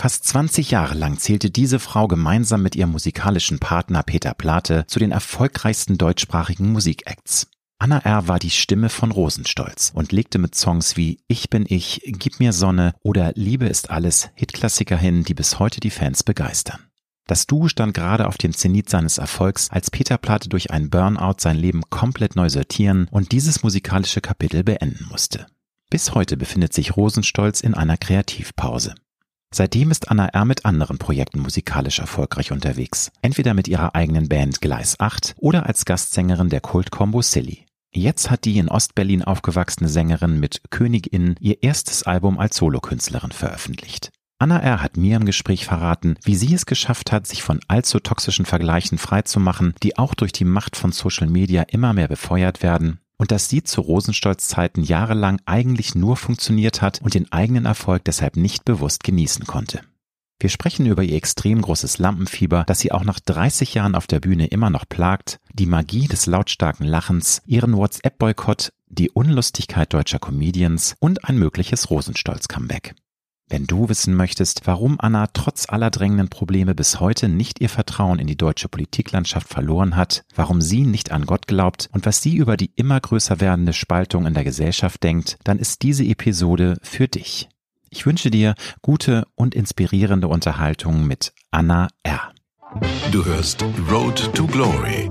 Fast 20 Jahre lang zählte diese Frau gemeinsam mit ihrem musikalischen Partner Peter Plate zu den erfolgreichsten deutschsprachigen Musikacts. Anna R. war die Stimme von Rosenstolz und legte mit Songs wie Ich bin ich, Gib mir Sonne oder Liebe ist alles Hitklassiker hin, die bis heute die Fans begeistern. Das Duo stand gerade auf dem Zenit seines Erfolgs, als Peter Plate durch einen Burnout sein Leben komplett neu sortieren und dieses musikalische Kapitel beenden musste. Bis heute befindet sich Rosenstolz in einer Kreativpause. Seitdem ist Anna R. mit anderen Projekten musikalisch erfolgreich unterwegs. Entweder mit ihrer eigenen Band Gleis 8 oder als Gastsängerin der Kultkombo Silly. Jetzt hat die in Ostberlin aufgewachsene Sängerin mit Königin ihr erstes Album als Solokünstlerin veröffentlicht. Anna R. hat mir im Gespräch verraten, wie sie es geschafft hat, sich von allzu toxischen Vergleichen freizumachen, die auch durch die Macht von Social Media immer mehr befeuert werden, und dass sie zu Rosenstolz-Zeiten jahrelang eigentlich nur funktioniert hat und den eigenen Erfolg deshalb nicht bewusst genießen konnte. Wir sprechen über ihr extrem großes Lampenfieber, das sie auch nach 30 Jahren auf der Bühne immer noch plagt, die Magie des lautstarken Lachens, ihren WhatsApp-Boykott, die Unlustigkeit deutscher Comedians und ein mögliches Rosenstolz-Comeback. Wenn du wissen möchtest, warum Anna trotz aller drängenden Probleme bis heute nicht ihr Vertrauen in die deutsche Politiklandschaft verloren hat, warum sie nicht an Gott glaubt und was sie über die immer größer werdende Spaltung in der Gesellschaft denkt, dann ist diese Episode für dich. Ich wünsche dir gute und inspirierende Unterhaltung mit Anna R. Du hörst Road to Glory.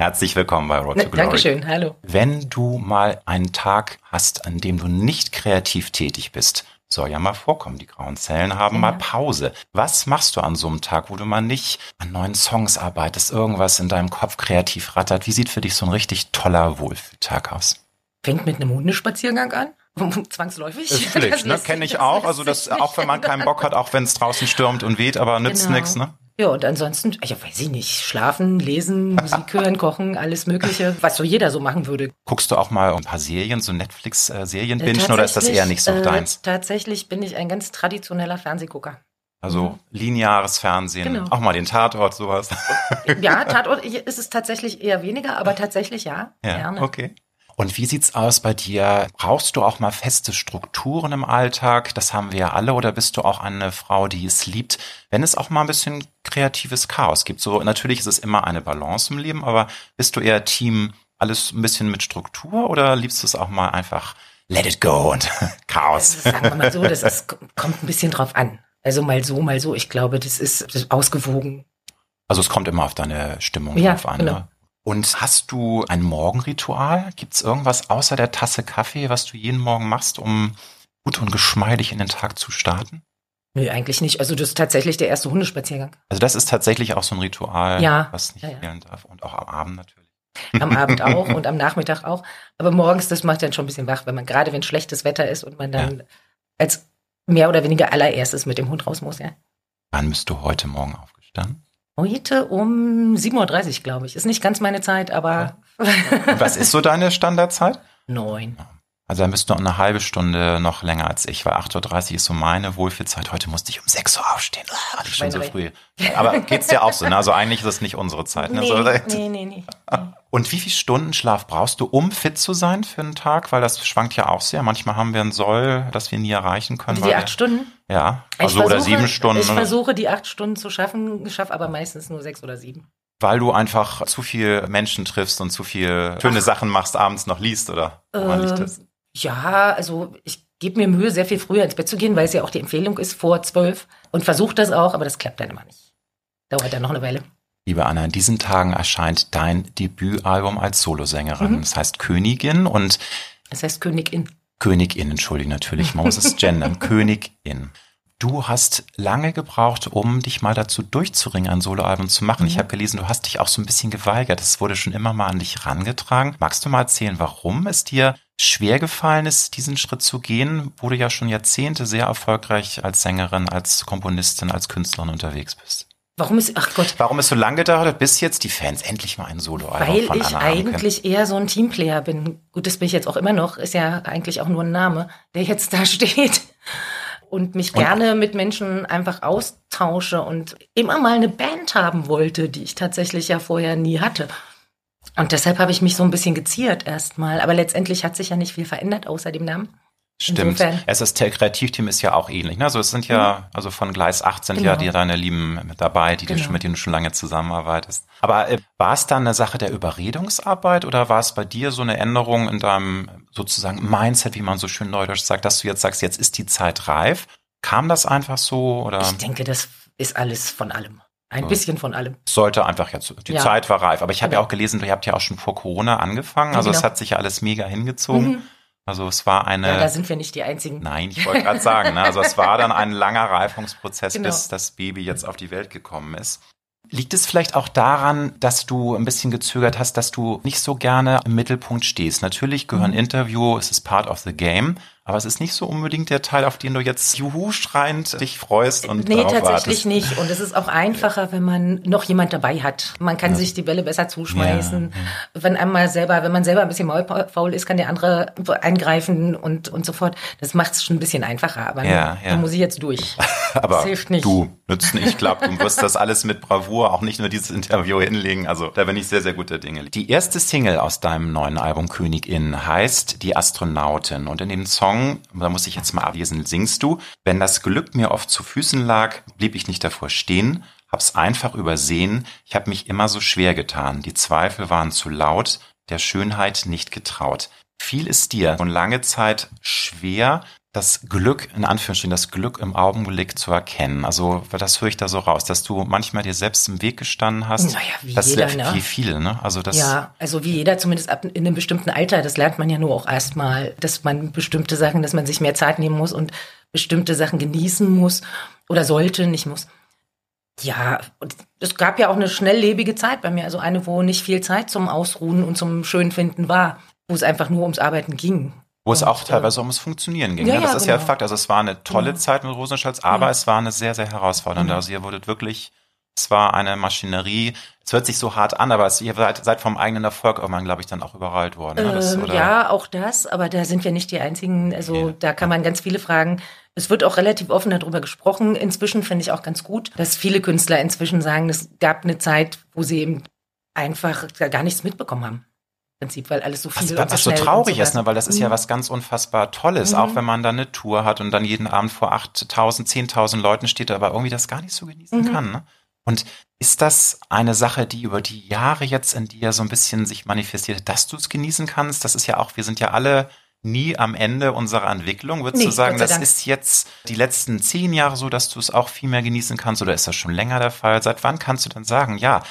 Herzlich willkommen bei Road to Glory. Dankeschön, hallo. Wenn du mal einen Tag hast, an dem du nicht kreativ tätig bist, soll ja mal vorkommen. Die grauen Zellen haben ja. mal Pause. Was machst du an so einem Tag, wo du mal nicht an neuen Songs arbeitest, irgendwas in deinem Kopf kreativ rattert? Wie sieht für dich so ein richtig toller Wohlfühltag aus? Fängt mit einem Hundespaziergang an. Zwangsläufig. Ist Pflicht, ne? Kenne ich auch. Also das, auch wenn man keinen Bock hat, auch wenn es draußen stürmt und weht, aber nützt genau. nichts, ne? Ja, und ansonsten, ja, weiß ich nicht, schlafen, lesen, Musik hören, kochen, alles Mögliche, was so jeder so machen würde. Guckst du auch mal ein paar Serien, so Netflix-Serien bingen oder ist das eher nicht so äh, deins? Tatsächlich bin ich ein ganz traditioneller Fernsehgucker. Also lineares Fernsehen, genau. auch mal den Tatort, sowas. Ja, Tatort ist es tatsächlich eher weniger, aber tatsächlich ja. Ja, gerne. okay. Und wie sieht's aus bei dir? Brauchst du auch mal feste Strukturen im Alltag? Das haben wir ja alle. Oder bist du auch eine Frau, die es liebt, wenn es auch mal ein bisschen kreatives Chaos gibt? So, natürlich ist es immer eine Balance im Leben, aber bist du eher Team alles ein bisschen mit Struktur oder liebst du es auch mal einfach let it go und Chaos? Also sagen wir mal so, das ist, kommt ein bisschen drauf an. Also mal so, mal so. Ich glaube, das ist, das ist ausgewogen. Also es kommt immer auf deine Stimmung ja, drauf an. Genau. Ne? Und hast du ein Morgenritual? Gibt es irgendwas außer der Tasse Kaffee, was du jeden Morgen machst, um gut und geschmeidig in den Tag zu starten? Nö, eigentlich nicht. Also das ist tatsächlich der erste Hundespaziergang. Also das ist tatsächlich auch so ein Ritual, ja, was nicht ja, ja. fehlen darf. Und auch am Abend natürlich. Am Abend auch und am Nachmittag auch. Aber morgens, das macht dann schon ein bisschen wach, wenn man gerade, wenn schlechtes Wetter ist und man dann ja. als mehr oder weniger allererstes mit dem Hund raus muss, ja. Wann bist du heute Morgen aufgestanden? Heute um 7.30 Uhr, glaube ich. Ist nicht ganz meine Zeit, aber. Was ist so deine Standardzeit? Neun. Also dann bist du eine halbe Stunde noch länger als ich, weil 8.30 Uhr ist so meine Wohlfühlzeit. Heute musste ich um 6 Uhr aufstehen, ah, ich schon so früh. Aber geht's dir auch so, ne? Also eigentlich ist es nicht unsere Zeit. Ne? Nee, so, nee, nee, nee. Und wie viel Stunden Schlaf brauchst du, um fit zu sein für einen Tag? Weil das schwankt ja auch sehr. Manchmal haben wir ein Soll, das wir nie erreichen können. Die acht Stunden? Ja, also versuche, oder sieben Stunden. Ich versuche die acht Stunden zu schaffen, schaffe aber meistens nur sechs oder sieben. Weil du einfach zu viel Menschen triffst und zu viel schöne Ach. Sachen machst, abends noch liest, oder? Woran liegt das? Ja, also ich gebe mir Mühe, sehr viel früher ins Bett zu gehen, weil es ja auch die Empfehlung ist vor zwölf und versuche das auch, aber das klappt dann immer nicht. Dauert dann noch eine Weile. Liebe Anna, in diesen Tagen erscheint dein Debütalbum als Solosängerin. Mhm. Das heißt Königin und. Das heißt Königin. Königin, entschuldige natürlich, man muss es gendern. Königin. Du hast lange gebraucht, um dich mal dazu durchzuringen, ein Soloalbum zu machen. Mhm. Ich habe gelesen, du hast dich auch so ein bisschen geweigert. Es wurde schon immer mal an dich rangetragen. Magst du mal erzählen, warum es dir schwer gefallen ist, diesen Schritt zu gehen, wo du ja schon Jahrzehnte sehr erfolgreich als Sängerin, als Komponistin, als Künstlerin unterwegs bist? Warum ist, ach Gott. Warum es so lange gedauert hat, bis jetzt die Fans endlich mal ein Solo-Album Weil von ich eigentlich eher so ein Teamplayer bin. Gut, das bin ich jetzt auch immer noch. Ist ja eigentlich auch nur ein Name, der jetzt da steht. Und mich Und- gerne mit Menschen einfach austausche und immer mal eine Band haben wollte, die ich tatsächlich ja vorher nie hatte. Und deshalb habe ich mich so ein bisschen geziert erstmal. Aber letztendlich hat sich ja nicht viel verändert außer dem Namen. Stimmt. Insofern. Es ist, der Kreativteam ist ja auch ähnlich. Ne? Also es sind ja, also von Gleis 8 sind ja Genau. die deine Lieben mit dabei, die du Genau. schon, mit denen du schon lange zusammenarbeitest. Aber äh, war es dann eine Sache der Überredungsarbeit oder war es bei dir so eine Änderung in deinem sozusagen Mindset, wie man so schön neudeutsch sagt, dass du jetzt sagst, jetzt ist die Zeit reif? Kam das einfach so oder Ich denke, das ist alles von allem. Ein Ja. bisschen von allem. sollte einfach jetzt, die Ja. Zeit war reif. Aber ich habe ja Genau. auch gelesen, ihr habt ja auch schon vor Corona angefangen. Ja, Also es genau. hat sich ja alles mega hingezogen. Mhm. Also es war eine. Ja, da sind wir nicht die Einzigen. Nein, ich wollte gerade sagen, ne? also es war dann ein langer Reifungsprozess, Genau. bis das Baby jetzt auf die Welt gekommen ist. Liegt es vielleicht auch daran, dass du ein bisschen gezögert hast, dass du nicht so gerne im Mittelpunkt stehst? Natürlich gehören Mhm. Interview, es ist part of the game, aber es ist nicht so unbedingt der Teil, auf den du jetzt juhu schreiend dich freust und nee, tatsächlich wartest. nicht. Und es ist auch einfacher, wenn man noch jemand dabei hat. Man kann sich die Bälle besser zuschmeißen. Wenn einmal selber, wenn man selber ein bisschen maulfaul ist, kann der andere eingreifen und, und so fort. Das macht es schon ein bisschen einfacher. Aber Ja, ja. da muss ich jetzt durch. Aber Das hilft nicht. du nützt nicht. Ich glaube, du wirst das alles mit Bravour, auch nicht nur dieses Interview hinlegen. Also da bin ich sehr, sehr guter Dinge. Die erste Single aus deinem neuen Album Königin heißt Die Astronautin. Und in dem Song, da muss ich jetzt mal ablesen, singst du, wenn das Glück mir oft zu Füßen lag, blieb ich nicht davor stehen, hab's einfach übersehen, ich hab mich immer so schwer getan, die Zweifel waren zu laut, der Schönheit nicht getraut. Fiel es dir schon lange Zeit schwer, das Glück, in Anführungsstrichen, das Glück im Augenblick zu erkennen. Also, das höre ich da so raus, dass du manchmal dir selbst im Weg gestanden hast. Naja, wie das jeder, ne? wie viele, ne? Also das, Ja, also wie jeder, zumindest ab in einem bestimmten Alter, das lernt man ja nur auch erstmal, dass man bestimmte Sachen, dass man sich mehr Zeit nehmen muss und bestimmte Sachen genießen muss oder sollte, nicht muss. Ja, und es gab ja auch eine schnelllebige Zeit bei mir, also eine, wo nicht viel Zeit zum Ausruhen und zum Schönfinden war, wo es einfach nur ums Arbeiten ging. Wo es auch äh, teilweise ums Funktionieren ging. ja, ne? Das ja, ist ja genau. Fakt. Also es war eine tolle Genau. Zeit mit Rosenstolz, aber Ja. es war eine sehr, sehr herausfordernde. Genau. Also ihr wurdet wirklich, es war eine Maschinerie. Es hört sich so hart an, aber es, ihr seid, seid vom eigenen Erfolg irgendwann, glaube ich, dann auch überrollt worden. ne? Das, Ähm, ja, auch das, aber da sind wir nicht die Einzigen. Also Ja. da kann man ganz viele fragen. Es wird auch relativ offen darüber gesprochen. Inzwischen finde ich auch ganz gut, dass viele Künstler inzwischen sagen, es gab eine Zeit, wo sie eben einfach gar nichts mitbekommen haben. Prinzip, weil alles so viel Was, und was so traurig so ist, ne? weil das ist ja Mhm. was ganz unfassbar Tolles, Mhm. auch wenn man dann eine Tour hat und dann jeden Abend vor 8000, 10.000 Leuten steht, aber irgendwie das gar nicht so genießen Mhm. kann. Ne? Und ist das eine Sache, die über die Jahre jetzt in dir so ein bisschen sich manifestiert, dass du es genießen kannst? Das ist ja auch, wir sind ja alle nie am Ende unserer Entwicklung. Würdest Nee, du sagen, das Dank. ist jetzt die letzten zehn Jahre so, dass du es auch viel mehr genießen kannst oder ist das schon länger der Fall? Seit wann kannst du dann sagen, ja,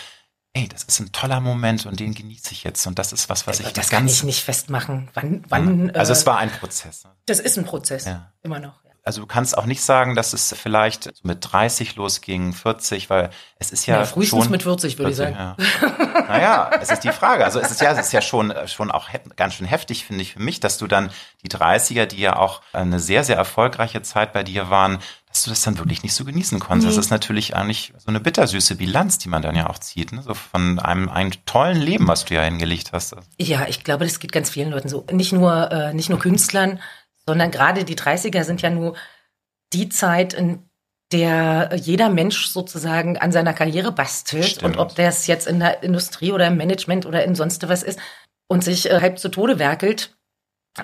ey, das ist ein toller Moment und den genieße ich jetzt und das ist was, was ich das ganz kann ich nicht festmachen. Wann, wann? Also äh, es war ein Prozess. ne? das ist ein Prozess. Ja. Immer noch. Ja. Also du kannst auch nicht sagen, dass es vielleicht mit 30 losging, 40, weil es ist ja, Ja, frühestens schon mit 40, würde ich 40, sagen. Ja. Naja, es ist die Frage. Also es ist ja, es ist ja schon, schon auch ganz schön heftig, finde ich, für mich, dass du dann die 30er, die ja auch eine sehr, sehr erfolgreiche Zeit bei dir waren, dass du das dann wirklich nicht so genießen konntest. Das Nee. ist natürlich eigentlich so eine bittersüße Bilanz, die man dann ja auch zieht, ne? so von einem, einem tollen Leben, was du ja hingelegt hast. Ja, ich glaube, das geht ganz vielen Leuten so. Nicht nur, äh, nicht nur Künstlern, sondern gerade die 30er sind ja nur die Zeit, in der jeder Mensch sozusagen an seiner Karriere bastelt. Stimmt. Und ob das jetzt in der Industrie oder im Management oder in sonst was ist und sich äh, halb zu Tode werkelt,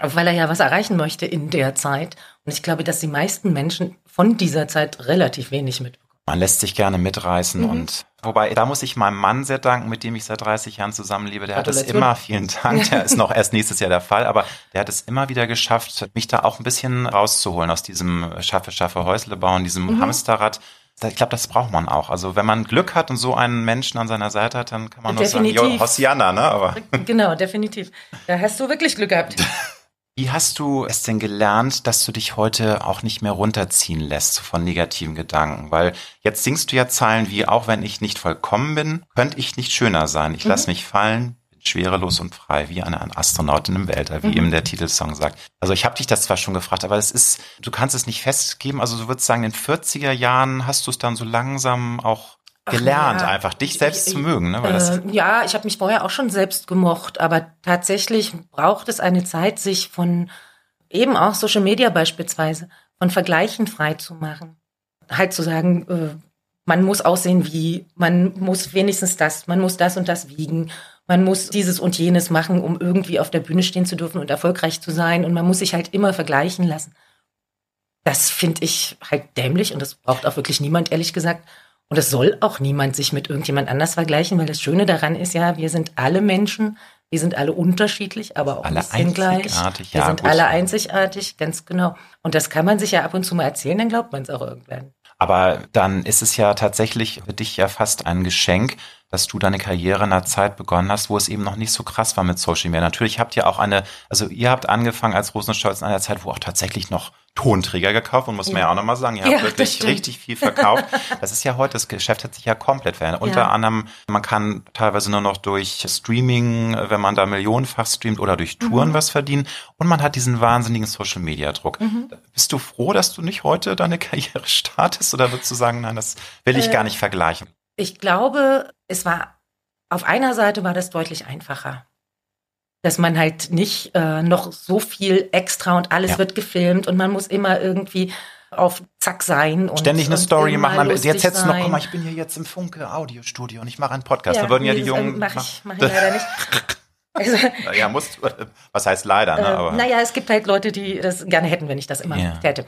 weil er ja was erreichen möchte in der Zeit. Und ich glaube, dass die meisten Menschen von dieser Zeit relativ wenig mitbekommen. Man lässt sich gerne mitreißen Mhm. und wobei, da muss ich meinem Mann sehr danken, mit dem ich seit 30 Jahren zusammenlebe. Der hat es immer, vielen Dank, der ist noch erst nächstes Jahr der Fall, aber der hat es immer wieder geschafft, mich da auch ein bisschen rauszuholen aus diesem Schaffe, Schaffe, Häusle bauen, diesem Mhm. Hamsterrad. Ich glaube, das braucht man auch. Also wenn man Glück hat und so einen Menschen an seiner Seite hat, dann kann man nur sagen, Definitiv. Hosianna, ne? Aber genau, definitiv. Da hast du wirklich Glück gehabt. Wie hast du es denn gelernt, dass du dich heute auch nicht mehr runterziehen lässt von negativen Gedanken? Weil jetzt singst du ja Zeilen wie, auch wenn ich nicht vollkommen bin, könnte ich nicht schöner sein. Ich lass mich fallen, bin schwerelos und frei, wie eine Astronautin im Weltall, wie Mhm. eben der Titelsong sagt. Also ich habe dich das zwar schon gefragt, aber es ist, du kannst es nicht festgeben. Also du würdest sagen, in den 40er Jahren hast du es dann so langsam auch gelernt, ja. einfach dich selbst Ich- zu mögen? Ne? Weil Äh, ja, ich habe mich vorher auch schon selbst gemocht, aber tatsächlich braucht es eine Zeit, sich von eben auch Social Media beispielsweise von Vergleichen frei zu machen. Halt zu sagen, äh, man muss aussehen wie, man muss wenigstens das, man muss das und das wiegen, man muss dieses und jenes machen, um irgendwie auf der Bühne stehen zu dürfen und erfolgreich zu sein und man muss sich halt immer vergleichen lassen. Das finde ich halt dämlich und das braucht auch wirklich niemand, ehrlich gesagt. Und es soll auch niemand sich mit irgendjemand anders vergleichen, weil das Schöne daran ist ja, wir sind alle Menschen, wir sind alle unterschiedlich, aber auch Alle ein bisschen gleich. einzigartig, Wir ja, sind gut. alle einzigartig, ganz genau. Und das kann man sich ja ab und zu mal erzählen, dann glaubt man es auch irgendwann. aber dann ist es ja tatsächlich für dich ja fast ein Geschenk, dass du deine Karriere in einer Zeit begonnen hast, wo es eben noch nicht so krass war mit Social Media. Natürlich habt ihr auch eine, also ihr habt angefangen als Rosenstolz in einer Zeit, wo auch tatsächlich noch Tonträger gekauft und muss man ja auch nochmal sagen, ihr habt Ja, wirklich richtig viel verkauft. Das ist ja heute, das Geschäft hat sich ja komplett verändert. Unter anderem, man kann teilweise nur noch durch Streaming, wenn man da millionenfach streamt oder durch Mhm. Touren was verdienen und man hat diesen wahnsinnigen Social Media Druck. Mhm. Bist du froh, dass du nicht heute deine Karriere startest oder würdest du sagen, nein, das will ich Äh, gar nicht vergleichen? Ich glaube, es war, auf einer Seite war das deutlich einfacher. Dass man halt nicht äh, noch so viel extra und alles Ja. wird gefilmt und man muss immer irgendwie auf Zack sein und Ständig eine Story machen. Jetzt hättest du noch, guck mal, ich bin hier jetzt im Funke Audiostudio und ich mache einen Podcast. da würden ja die das, Jungen. äh, Mach ich, mach ich leider nicht. Also, ja, musst, was heißt leider, ne? Äh, Aber, naja, es gibt halt Leute, die das gerne hätten, wenn ich das immer Ja. täte.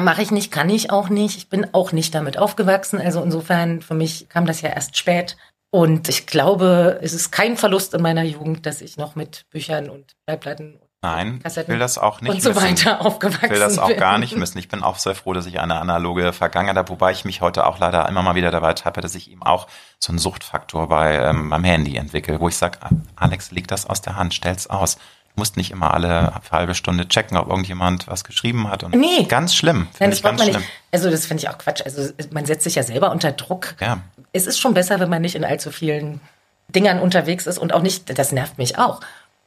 Mache ich nicht, kann ich auch nicht. Ich bin auch nicht damit aufgewachsen. Also insofern, für mich kam das ja erst spät. Und ich glaube, es ist kein Verlust in meiner Jugend, dass ich noch mit Büchern und Schallplatten Nein, ich Kassetten will das auch nicht und so missen. weiter aufgewachsen Ich will das auch bin. gar nicht missen. Ich bin auch sehr froh, dass ich eine analoge Vergangenheit habe, wobei ich mich heute auch leider immer mal wieder dabei tappe, dass ich eben auch so einen Suchtfaktor bei ähm, meinem Handy entwickle, wo ich sage, Alex, leg das aus der Hand, stell's aus. Musst nicht immer alle halbe Stunde checken, ob irgendjemand was geschrieben hat. Und Nee. Ganz schlimm. Nein, das ganz man schlimm. nicht. Also das finde ich auch Quatsch. Also man setzt sich ja selber unter Druck. Ja. Es ist schon besser, wenn man nicht in allzu vielen Dingern unterwegs ist und auch nicht, das nervt mich auch.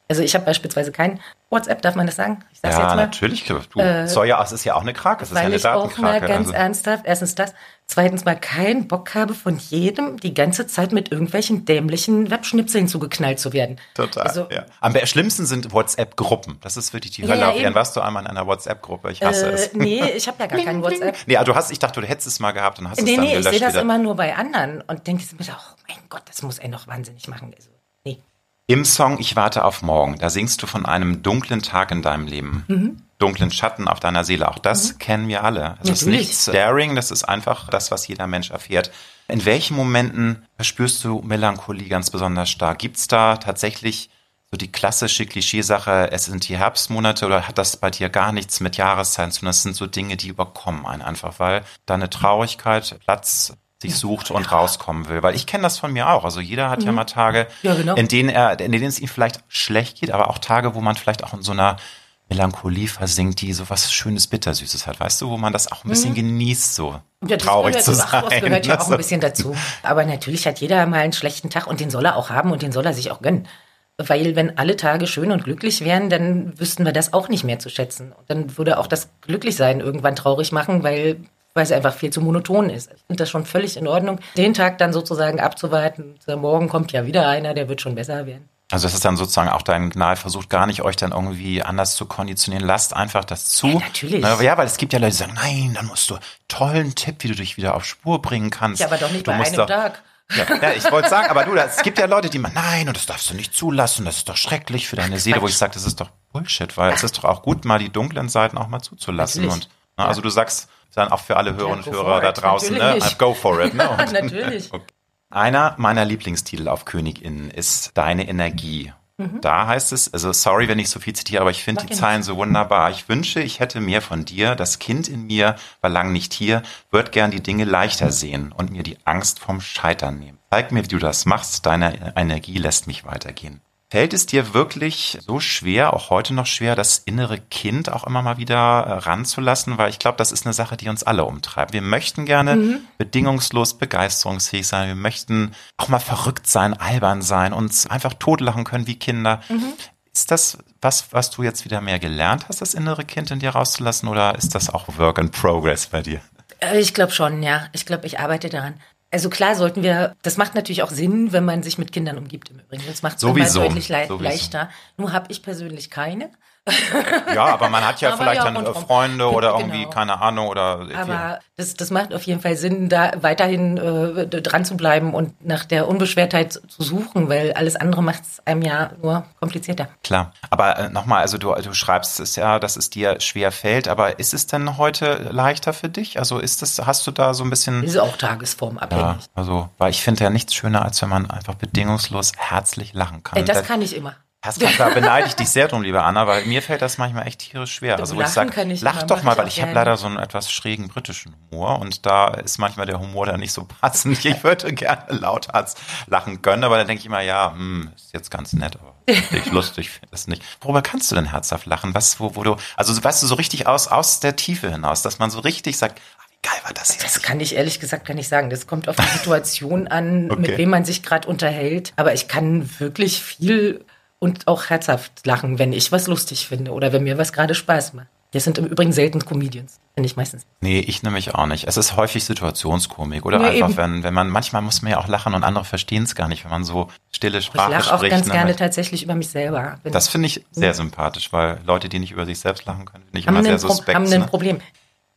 Also ich habe beispielsweise kein WhatsApp, darf man das sagen? Ich sag's Ja, jetzt mal. natürlich. Du, Äh, soll ja, es ist ja auch eine Krake, es ist ja eine ich auch mal Datenkrake. ganz also. ernsthaft, erstens das, zweitens mal keinen Bock habe, von jedem die ganze Zeit mit irgendwelchen dämlichen Webschnipseln zugeknallt zu werden. Total, Also, ja. Am schlimmsten sind WhatsApp-Gruppen. Das ist wirklich die Ja, Hölle ja, eben. Warst du einmal in einer WhatsApp-Gruppe? Ich hasse äh, es. nee, ich habe ja gar kein WhatsApp. Nee, aber du hast, ich dachte, du hättest es mal gehabt und hast Nee, es dann nee, ich gelöscht sehe das wieder. immer nur bei anderen und denke mir, oh mein Gott, das muss er noch wahnsinnig machen. Also, nee. Im Song Ich warte auf morgen, da singst du von einem dunklen Tag in deinem Leben. Mhm. Dunklen Schatten auf deiner Seele. Auch das kennen wir alle. Es ist Natürlich. nichts daring, das ist einfach das, was jeder Mensch erfährt. In welchen Momenten verspürst du Melancholie ganz besonders stark? Gibt's da tatsächlich so die klassische Klischeesache, es sind die Herbstmonate oder hat das bei dir gar nichts mit Jahreszeiten zu tun? Das sind so Dinge, die überkommen einen einfach, weil deine Traurigkeit Platz sich sucht und rauskommen will. Weil ich kenne das von mir auch. Also jeder hat ja mal Tage, Mhm. Ja, genau. in denen er, in denen es ihm vielleicht schlecht geht, aber auch Tage, wo man vielleicht auch in so einer Melancholie versinkt, die so was Schönes, Bittersüßes hat. Weißt du, wo man das auch ein bisschen genießt, so Mhm. Ja, traurig zu sein. Das gehört ja auch ein bisschen dazu. Aber natürlich hat jeder mal einen schlechten Tag und den soll er auch haben und den soll er sich auch gönnen. Weil wenn alle Tage schön und glücklich wären, dann wüssten wir das auch nicht mehr zu schätzen. Und dann würde auch das Glücklichsein irgendwann traurig machen, weil, weil es einfach viel zu monoton ist. Ich finde das schon völlig in Ordnung, den Tag dann sozusagen abzuwarten. Morgen kommt ja wieder einer, der wird schon besser werden. Also das ist dann sozusagen auch dein Gnal, versucht gar nicht, euch dann irgendwie anders zu konditionieren. Lasst einfach das zu. Ja, natürlich. Na, Ja, weil es gibt ja Leute, die sagen, nein, dann musst du tollen Tipp, wie du dich wieder auf Spur bringen kannst. Ja, aber doch nicht du bei musst einem doch, Tag. Ja, ja ich wollte sagen, aber du, es gibt ja Leute, die meinen, nein, und das darfst du nicht zulassen, das ist doch schrecklich für deine Seele, wo ich sage, das ist doch Bullshit, weil es ist doch auch gut, mal die dunklen Seiten auch mal zuzulassen. Natürlich. Und na, also du sagst dann auch für alle Hörerinnen und go Hörer da draußen, ne? Go for it, ne? Und- Natürlich. Okay. Einer meiner Lieblingstitel auf KönigInnen ist Deine Energie. Mhm. Da heißt es, also sorry, wenn ich so viel zitiere, aber ich finde die Zeilen so wunderbar. Ich wünsche, ich hätte mehr von dir. Das Kind in mir war lang nicht hier, wird gern die Dinge leichter sehen und mir die Angst vom Scheitern nehmen. Zeig mir, wie du das machst. Deine Energie lässt mich weitergehen. Fällt es dir wirklich so schwer, auch heute noch schwer, das innere Kind auch immer mal wieder äh, ranzulassen? Weil ich glaube, das ist eine Sache, die uns alle umtreibt. Wir möchten gerne Mhm. bedingungslos begeisterungsfähig sein. Wir möchten auch mal verrückt sein, albern sein, uns einfach totlachen können wie Kinder. Mhm. Ist das was, was du jetzt wieder mehr gelernt hast, das innere Kind in dir rauszulassen, oder ist das auch Work in Progress bei dir? Äh, Ich glaube schon, ja. Ich glaube, ich arbeite daran. Also klar sollten wir, das macht natürlich auch Sinn, wenn man sich mit Kindern umgibt im Übrigen. Das macht es deutlich le Sowieso. leichter. Nur habe ich persönlich keine. Ja, aber man hat ja aber vielleicht ja, dann Freunde oder genau. irgendwie, keine Ahnung, oder. Aber das, das macht auf jeden Fall Sinn, da weiterhin äh, dran zu bleiben und nach der Unbeschwertheit zu suchen, weil alles andere macht es einem ja nur komplizierter. Klar. Aber äh, nochmal, also du, du schreibst es ja, dass es dir schwer fällt, aber ist es denn heute leichter für dich? Also ist es, hast du da so ein bisschen. Ist auch tagesformabhängig. Ja, also, weil ich finde ja nichts schöner, als wenn man einfach bedingungslos herzlich lachen kann. Ey, das kann ich immer. Du, da beneide ich dich sehr drum, liebe Anna, weil mir fällt das manchmal echt tierisch schwer. Also wo ich sage, lach doch mal, weil ich habe leider so einen etwas schrägen britischen Humor und da ist manchmal der Humor da nicht so passend. Ich würde gerne lauthals lachen können, aber dann denke ich immer, ja, hm, ist jetzt ganz nett, aber ich lustig finde das nicht. Worüber kannst du denn herzhaft lachen? Was, wo, wo du, also weißt du, so richtig aus, aus der Tiefe hinaus, dass man so richtig sagt, ah, geil war das jetzt. Das kann ich ehrlich gesagt gar nicht sagen. Das kommt auf die Situation an, okay. mit wem man sich gerade unterhält. Aber ich kann wirklich viel und auch herzhaft lachen, wenn ich was lustig finde oder wenn mir was gerade Spaß macht. Das sind im Übrigen selten Comedians, finde ich meistens. Nee, ich nämlich auch nicht. Es ist häufig Situationskomik oder nee, einfach, wenn, wenn man, manchmal muss man ja auch lachen und andere verstehen es gar nicht, wenn man so stille Sprache spricht. Ich lache auch ganz ne? gerne tatsächlich über mich selber. Das finde ich sehr sympathisch, weil Leute, die nicht über sich selbst lachen können, finde ich immer sehr suspekt. Haben ein ne? Problem.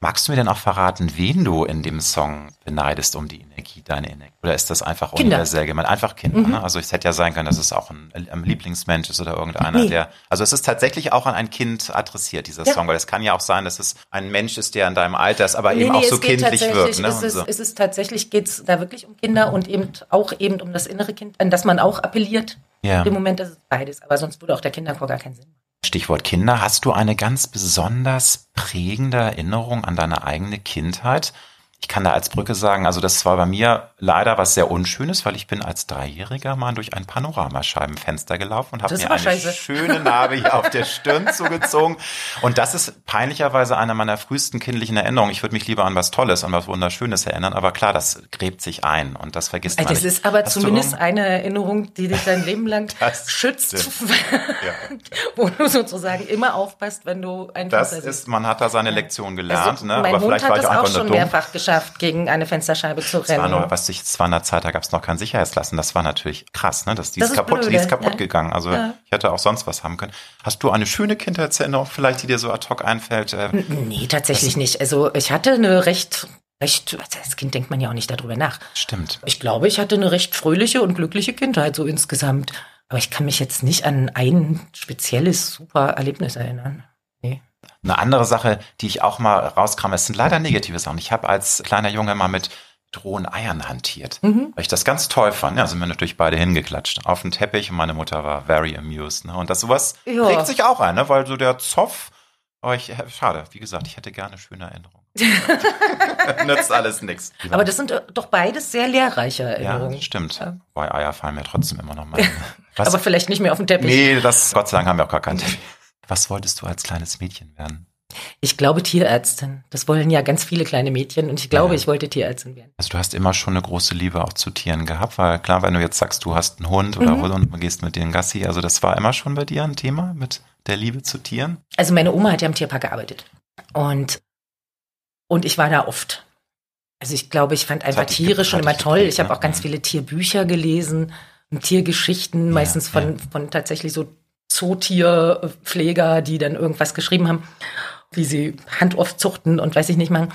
Magst du mir denn auch verraten, wen du in dem Song beneidest um die Energie, deine Energie? Oder ist das einfach Kinder. universell gemeint? Einfach Kinder, mhm. ne? Also es hätte ja sein können, dass es auch ein, ein Lieblingsmensch ist oder irgendeiner, nee. der. Also es ist tatsächlich auch an ein Kind adressiert, dieser ja. Song, weil es kann ja auch sein, dass es ein Mensch ist, der in deinem Alter ist, aber nee, eben nee, auch so kindlich wirkt. Ne? Es ist, so. es ist tatsächlich, geht es da wirklich um Kinder und eben auch eben um das innere Kind, an das man auch appelliert. Ja. Im Moment ist es beides, aber sonst würde auch der Kinderchor gar keinen Sinn machen. Stichwort Kinder. Hast du eine ganz besonders prägende Erinnerung an deine eigene Kindheit? Ich kann da als Brücke sagen, also das war bei mir leider was sehr Unschönes, weil ich bin als Dreijähriger mal durch ein Panoramascheibenfenster gelaufen und habe mir eine scheiße. schöne Narbe hier auf der Stirn zugezogen. Und das ist peinlicherweise eine meiner frühesten kindlichen Erinnerungen. Ich würde mich lieber an was Tolles, an was Wunderschönes erinnern, aber klar, das gräbt sich ein und das vergisst man das nicht. Das ist aber Hast zumindest eine Erinnerung, die dich dein Leben lang schützt, ja. wo du sozusagen immer aufpasst, wenn du ein Das ist, man hat da seine Lektion gelernt, also, ne? aber Hund vielleicht war ich auch einfach nur dumm. Geschafft gegen eine Fensterscheibe zu rennen. Das war nur, was ich, es war in der Zeit, da gab es noch kein Sicherheitslassen. Das war natürlich krass, ne? Das, die das ist kaputt, blöde. die ist kaputt ja. gegangen. Also ja. ich hätte auch sonst was haben können. Hast du eine schöne Kindheitserinnerung vielleicht, die dir so ad hoc einfällt? Äh, nee, tatsächlich nicht. Also ich hatte eine recht recht, als Kind denkt man ja auch nicht darüber nach. Stimmt. Ich glaube, ich hatte eine recht fröhliche und glückliche Kindheit so insgesamt. Aber ich kann mich jetzt nicht an ein spezielles super Erlebnis erinnern. Nee. Eine andere Sache, die ich auch mal rauskram, es sind leider negative Sachen. Ich habe als kleiner Junge mal mit drohen Eiern hantiert, mhm. weil ich das ganz toll fand. Ja, sind wir natürlich beide hingeklatscht auf den Teppich und meine Mutter war very amused. Ne? Und das sowas ja. regt sich auch ein, ne? weil so der Zoff, aber ich, äh, schade, wie gesagt, ich hätte gerne schöne Erinnerungen. Nützt alles nichts. Aber das sind äh, doch beides sehr lehrreiche Erinnerungen. Ja, stimmt. Ja. Bei Eier fallen mir trotzdem immer noch mal. Aber vielleicht nicht mehr auf den Teppich. Nee, das, Gott sei Dank haben wir auch gar keinen Teppich. Was wolltest du als kleines Mädchen werden? Ich glaube Tierärztin. Das wollen ja ganz viele kleine Mädchen und ich glaube, ja. ich wollte Tierärztin werden. Also du hast immer schon eine große Liebe auch zu Tieren gehabt, weil klar, wenn du jetzt sagst, du hast einen Hund oder mhm. und gehst mit denen Gassi, also das war immer schon bei dir ein Thema mit der Liebe zu Tieren? Also meine Oma hat ja im Tierpark gearbeitet und und ich war da oft. Also ich glaube, ich fand einfach Tiere schon immer toll. Ich habe auch ganz viele Tierbücher gelesen und Tiergeschichten, ja, meistens von, ja. von tatsächlich so Zootierpfleger, die dann irgendwas geschrieben haben, wie sie Handaufzuchten und weiß ich nicht mal.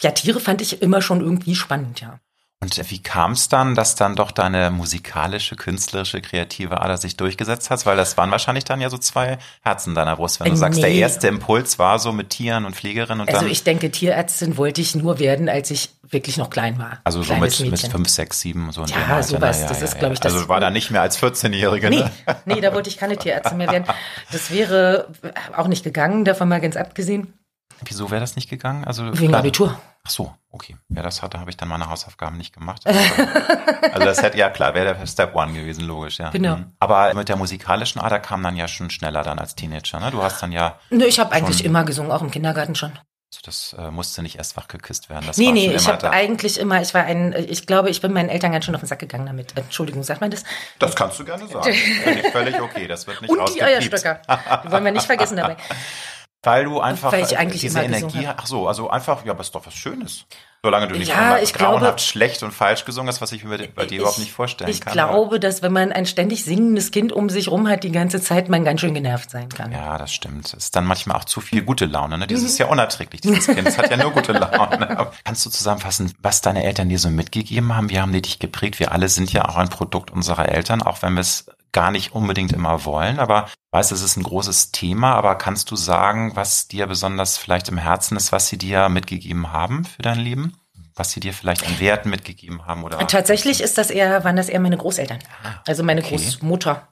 Ja, Tiere fand ich immer schon irgendwie spannend, ja. Und wie kam es dann, dass dann doch deine musikalische, künstlerische, kreative Ader sich durchgesetzt hat? Weil das waren wahrscheinlich dann ja so zwei Herzen deiner Brust, wenn du äh, sagst, nee. der erste Impuls war so mit Tieren und Pflegerinnen und Also ich denke, Tierärztin wollte ich nur werden, als ich wirklich noch klein war. Also so mit, mit fünf, sechs, sieben, so Ja, sowas, ja, ja, das ist, glaube ich, das. Also war da nicht mehr als 14-Jährige, ne? Nee, nee, da wollte ich keine Tierärztin mehr werden. Das wäre auch nicht gegangen, davon mal ganz abgesehen. Wieso wäre das nicht gegangen? Also Wegen klar, Abitur. Ach so, okay. Ja, das hatte, habe ich dann meine Hausaufgaben nicht gemacht. also das hätte, ja klar, wäre der Step One gewesen, logisch, ja. Genau. Mhm. Aber mit der musikalischen Ader kam dann ja schon schneller dann als Teenager, ne? Du hast dann ja. Nö, ich habe eigentlich immer gesungen, auch im Kindergarten schon. Also das äh, musste nicht erst wachgeküsst werden. Das nee, nee, ich habe eigentlich immer, ich war ein, ich glaube, ich bin meinen Eltern ganz schön auf den Sack gegangen damit. Entschuldigung, sagt man das? Das kannst du gerne sagen. Finde ich völlig okay. Das wird nicht Und die Eierstöcker. die wollen wir nicht vergessen dabei. Weil du einfach Weil ich eigentlich diese Energie, habe. ach so, also einfach, ja, aber ist doch was Schönes. Solange du nicht Ja, ich glaube- grauenhaft schlecht und falsch gesungen hast, was ich mir bei dir überhaupt nicht vorstellen ich kann. glaube, dass wenn man ein ständig singendes Kind um sich rum hat die ganze Zeit, man ganz schön genervt sein kann. Ja, das stimmt. Es ist dann manchmal auch zu viel gute Laune. Ne? Dieses ist ja unerträglich, dieses Kind. Es hat ja nur gute Laune. Kannst du zusammenfassen, was deine Eltern dir so mitgegeben haben? Wie haben die dich geprägt? Wir alle sind ja auch ein Produkt unserer Eltern, auch wenn wir es gar nicht unbedingt immer wollen. Aber weiß, es ist ein großes Thema. Aber kannst du sagen, was dir besonders vielleicht im Herzen ist, was sie dir mitgegeben haben für dein Leben? Was sie dir vielleicht an Werten mitgegeben haben? Oder Tatsächlich ist das eher, waren das eher meine Großeltern. Also meine Ah, okay. Großmutter,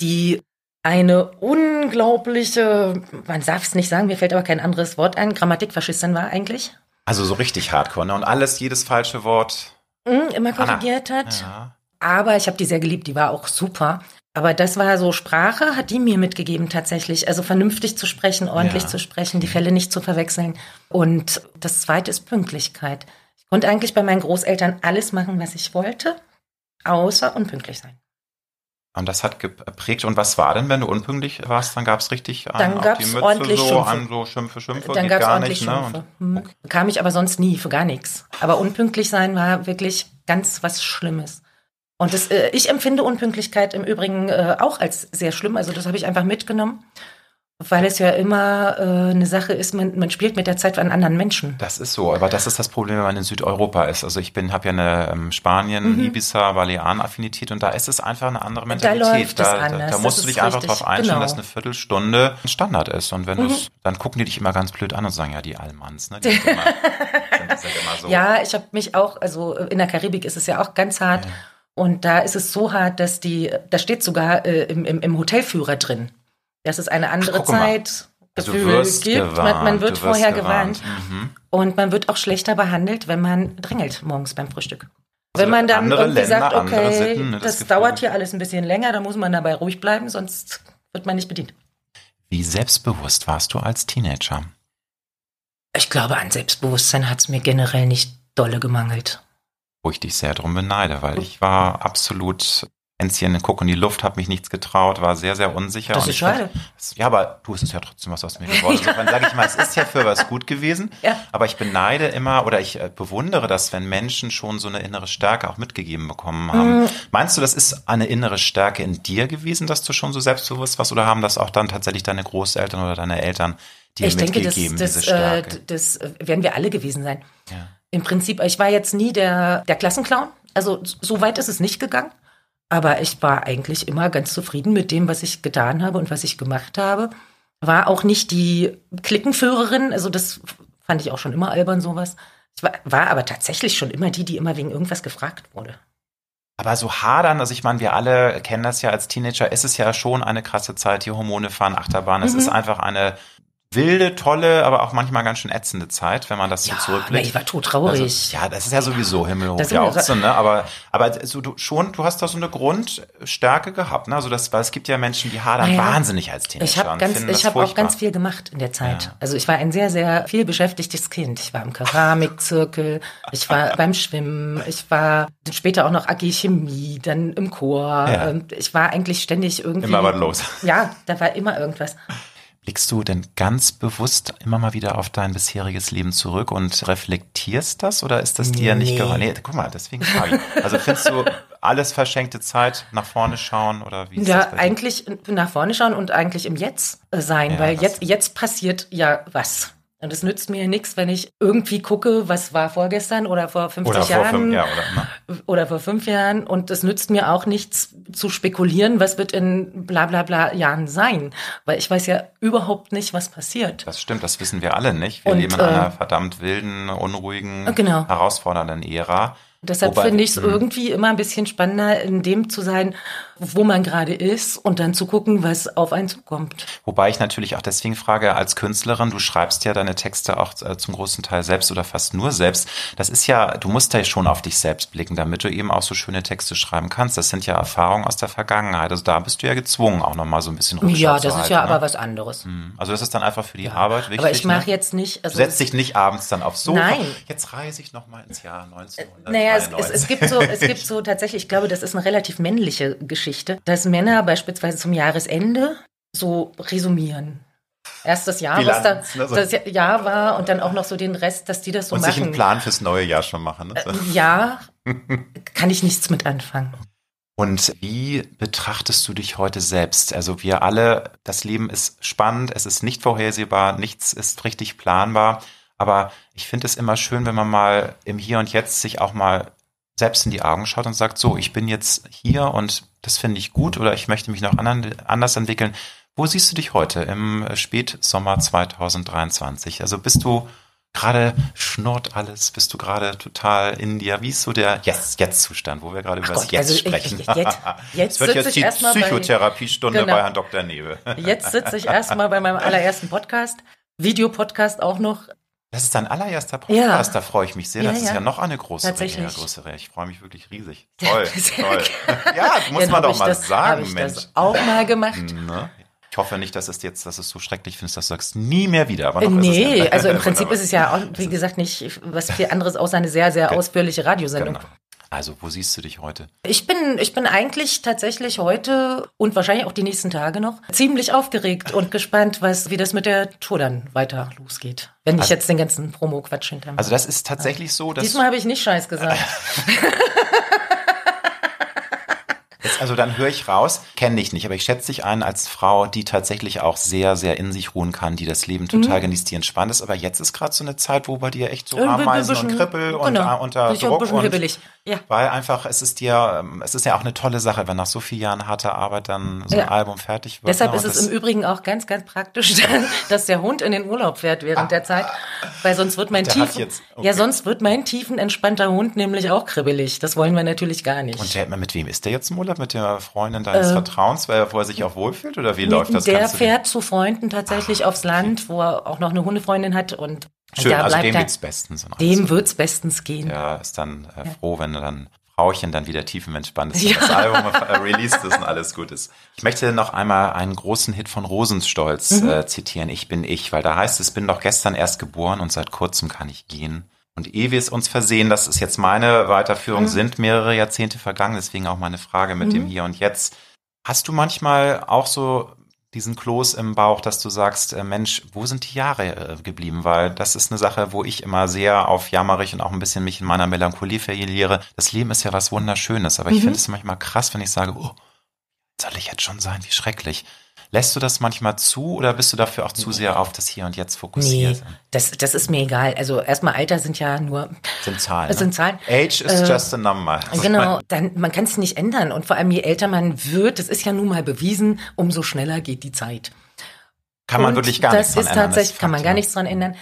die eine unglaubliche, man darf es nicht sagen, mir fällt aber kein anderes Wort ein, Grammatikfaschistin war eigentlich. Also so richtig hardcore. Ne? Und alles, jedes falsche Wort. Mhm, immer Anna. korrigiert hat. Ja. Aber ich habe die sehr geliebt, die war auch super. Aber das war so Sprache, hat die mir mitgegeben tatsächlich. Also vernünftig zu sprechen, ordentlich Ja. zu sprechen, die Fälle nicht zu verwechseln. Und das zweite ist Pünktlichkeit. Ich konnte eigentlich bei meinen Großeltern alles machen, was ich wollte, außer unpünktlich sein. Und das hat geprägt. Und was war denn, wenn du unpünktlich warst? Dann gab es richtig einen Dann auf gab's die Mütze, ordentlich so Schimpfe. an so Schimpfe, Schimpfe, Dann gab es ordentlich nicht. Ne? Schimpfe. Und, Hm. Kam ich aber sonst nie für gar nichts. Aber unpünktlich sein war wirklich ganz was Schlimmes. Und das, äh, ich empfinde Unpünktlichkeit im Übrigen äh, auch als sehr schlimm. Also das habe ich einfach mitgenommen, weil es ja immer äh, eine Sache ist, man, man spielt mit der Zeit an anderen Menschen. das ist so, aber das ist das Problem, wenn man in Südeuropa ist. Also ich bin, habe ja eine ähm, Spanien, Mhm. Ibiza, Balearen-Affinität und da ist es einfach eine andere Da Mentalität. läuft es da, da, anders, da musst das du dich einfach richtig, darauf einstellen, genau. dass eine Viertelstunde ein Standard ist. Und wenn Mhm. du's, dann gucken die dich immer ganz blöd an und sagen, ja, die Allmanns, ne? Die sind immer, sind, sind immer so. Ja, ich habe mich auch, also in der Karibik ist es ja auch ganz hart. Und da ist es so hart, dass die, da steht sogar äh, im, im, im Hotelführer drin, dass es eine andere mal. Zeit Also gibt. gewarnt, man, man wird vorher gewarnt. Mhm. Und man wird auch schlechter behandelt, wenn man drängelt morgens beim Frühstück. Also wenn man dann irgendwie Länder, sagt, okay, Sitten, ne, das das, dauert hier alles ein bisschen länger, da muss man dabei ruhig bleiben, sonst wird man nicht bedient. Wie selbstbewusst warst du als Teenager? Ich glaube, an Selbstbewusstsein hat es mir generell nicht dolle gemangelt. Wo ich dich sehr drum beneide, weil ich war absolut Enzchen, guck in die Luft, habe mich nichts getraut, war sehr, sehr unsicher. Das ist schade. Ja, aber du, es ist ja trotzdem was aus mir geworden. Insofern sage ich mal, es ist ja für was gut gewesen, Ja. aber ich beneide immer oder ich äh, bewundere das, wenn Menschen schon so eine innere Stärke auch mitgegeben bekommen haben. Mhm. Meinst du, das ist eine innere Stärke in dir gewesen, dass du schon so selbstbewusst warst oder haben das auch dann tatsächlich deine Großeltern oder deine Eltern dir ich denke, das, mitgegeben, das, diese äh, Stärke? das äh, werden wir alle gewesen sein. ja. Im Prinzip, ich war jetzt nie der, der Klassenclown. Also so weit ist es nicht gegangen. Aber ich war eigentlich immer ganz zufrieden mit dem, was ich getan habe und was ich gemacht habe. War auch nicht die Klickenführerin. Also das fand ich auch schon immer albern, sowas. Ich war, war aber tatsächlich schon immer die, die immer wegen irgendwas gefragt wurde. Aber so hadern, also ich meine, wir alle kennen das ja als Teenager, es ist ja schon eine krasse Zeit, die Hormone fahren, Achterbahn. Es Mhm. ist einfach eine wilde, tolle, aber auch manchmal ganz schön ätzende Zeit, wenn man das so Ja, zurückblickt. na, ich war todtraurig. Also, ja, das ist ja sowieso Himmel hoch Das ist immer jauchzen, ne? Aber, aber so, du, schon, du hast da so eine Grundstärke gehabt, ne? Also das, weil es gibt ja Menschen, die hadern Naja, wahnsinnig als Teenager. Ich habe ganz, ich habe auch ganz viel gemacht in der Zeit. Ja. Also ich war ein sehr, sehr viel beschäftigtes Kind. Ich war im Keramikzirkel, ich war beim Schwimmen, ich war später auch noch AG Chemie, dann im Chor. Ja. Und ich war eigentlich ständig irgendwie. Immer was los. Ja, da war immer irgendwas. Blickst du denn ganz bewusst immer mal wieder auf dein bisheriges Leben zurück und reflektierst das oder ist das dir nicht Nee. geheuer? Nee, guck mal, deswegen frage ich. Also findest du alles verschenkte Zeit, nach vorne schauen oder wie ist Ja, das dir? eigentlich nach vorne schauen und eigentlich im Jetzt sein, Ja, weil jetzt, jetzt passiert ja was. Und es nützt mir nichts, wenn ich irgendwie gucke, was war vorgestern oder vor 50 Oder vor Jahren. fünf, ja, oder, ne? oder vor fünf Jahren und es nützt mir auch nichts zu spekulieren, was wird in bla bla bla Jahren sein, weil ich weiß ja überhaupt nicht, was passiert. Das stimmt, das wissen wir alle nicht. Wir Und, leben in äh, einer verdammt wilden, unruhigen, Genau. herausfordernden Ära. Deshalb finde ich es hm. irgendwie immer ein bisschen spannender, in dem zu sein, wo man gerade ist und dann zu gucken, was auf einen zukommt. Wobei ich natürlich auch deswegen frage, als Künstlerin, du schreibst ja deine Texte auch äh, zum großen Teil selbst oder fast nur selbst. Das ist ja, du musst ja schon auf dich selbst blicken, damit du eben auch so schöne Texte schreiben kannst. Das sind ja Erfahrungen aus der Vergangenheit. Also da bist du ja gezwungen, auch nochmal so ein bisschen Rückschau Ja, das ist halten, ja ne? aber was anderes. Hm. Also das ist dann einfach für die Arbeit wichtig. aber ich mache ne? jetzt nicht. Du Also setzt dich nicht abends dann aufs Sofa. Nein. Jetzt reise ich nochmal ins Jahr 1993. Naja, es, es, es gibt so, es gibt so tatsächlich, ich glaube, das ist eine relativ männliche Geschichte, dass Männer beispielsweise zum Jahresende so resümieren. erstes Jahr, Bilanz, was da ne, das Jahr war und dann auch noch so den Rest, dass die das so Und sich einen machen. Plan fürs neue Jahr schon machen. Ne? So. Ja, kann ich nichts mit anfangen. Und wie betrachtest du dich heute selbst? Also wir alle, das Leben ist spannend, es ist nicht vorhersehbar, nichts ist richtig planbar. Aber ich finde es immer schön, wenn man mal im Hier und Jetzt sich auch mal selbst in die Augen schaut und sagt, so, ich bin jetzt hier und das finde ich gut oder ich möchte mich noch anders entwickeln. Wo siehst du dich heute im Spätsommer 2023? Also bist du gerade schnurrt alles, bist du gerade total in dir? Wie ist so der Jetzt-Jetzt-Zustand, wo wir gerade über das Gott, Jetzt also ich- sprechen? ich- jetzt- jetzt es wird jetzt ich die mal bei- Psychotherapiestunde Genau. bei Herrn Dr. Newe. Jetzt sitze ich erstmal bei meinem allerersten Podcast, Videopodcast auch noch. Das ist dein allererster Podcast, Ja. da freue ich mich sehr. Ja, Das ist ja. ja noch eine. Reihe, größere. Ich freue mich wirklich riesig. Toll, toll. Ja, muss man doch mal das, sagen, ich Mensch. das auch mal gemacht. Ne? Ich hoffe nicht, dass es jetzt, dass es so schrecklich findest, dass du sagst, nie mehr wieder. Aber noch ist Nee, ja. also im Prinzip ist es ja, auch, wie gesagt, nicht was viel anderes außer eine sehr, sehr ausführliche Radiosendung. Genau. Also, wo siehst du dich heute? Ich bin, ich bin eigentlich tatsächlich heute und wahrscheinlich auch die nächsten Tage noch ziemlich aufgeregt und gespannt, was, wie das mit der Tour dann weiter losgeht. Wenn ich Also- jetzt den ganzen Promo-Quatsch hinter mir. Also, das ist tatsächlich so, dass. Diesmal habe ich nicht Scheiß gesagt. Also dann höre ich raus, kenne dich nicht, aber ich schätze dich ein als Frau, die tatsächlich auch sehr, sehr in sich ruhen kann, die das Leben total Mhm. genießt, die entspannt ist. Aber jetzt ist gerade so eine Zeit, wo bei dir echt so bi- Ameisen bisschen- und Kribbel und genau. äh, unter auch ein Druck bisschen und hibbelig. Ja. weil einfach es ist dir, ähm, es ist ja auch eine tolle Sache, wenn nach so vielen Jahren harter Arbeit dann so ein Ja. Album fertig wird. Deshalb ne? ist es im Übrigen auch ganz, ganz praktisch, dass der Hund in den Urlaub fährt während der Zeit, weil sonst wird mein tiefen, jetzt- okay. ja, sonst wird mein tiefenentspannter Hund nämlich auch kribbelig. Das wollen wir natürlich gar nicht. Und der, mit wem ist der jetzt im Urlaub? Mit der Freundin deines Vertrauens, weil, wo er sich auch wohlfühlt? Oder wie läuft das? Äh, der Kannst fährt zu Freunden tatsächlich aufs Land, wo er auch noch eine Hundefreundin hat und Schön, da also bleibt dem er. geht's bestens. Dem wird's bestens gehen. Der ist dann äh, froh, wenn er dann Frauchen dann wieder tiefenentspannt ist, Ja. das Album äh, released ist und alles gut ist. Ich möchte noch einmal einen großen Hit von Rosenstolz Mhm. äh, zitieren, Ich bin ich, weil da heißt es, bin doch gestern erst geboren und seit kurzem kann ich gehen. Und ehe wir es uns versehen, das ist jetzt meine Weiterführung, Mhm. sind mehrere Jahrzehnte vergangen, deswegen auch meine Frage mit dem Hier und Jetzt. Hast du manchmal auch so diesen Kloß im Bauch, dass du sagst, äh, Mensch, wo sind die Jahre äh, geblieben? Weil das ist eine Sache, wo ich immer sehr aufjammerig und auch ein bisschen mich in meiner Melancholie verliere. Das Leben ist ja was Wunderschönes, aber ich finde es manchmal krass, wenn ich sage, oh, soll ich jetzt schon sein? Wie schrecklich. Lässt du das manchmal zu oder bist du dafür auch zu sehr auf das Hier und Jetzt Nee, fokussiert? das, das ist mir egal. Also erstmal Alter sind ja nur, Sind Zahlen. Das ne? sind Zahlen. Age is Äh, just a number. genau, dann, man kann es nicht ändern. Und vor allem je älter man wird, das ist ja nun mal bewiesen, umso schneller geht die Zeit. Kann man Und wirklich gar das nichts dran ist ändern. tatsächlich, kann man gar nichts dran ändern.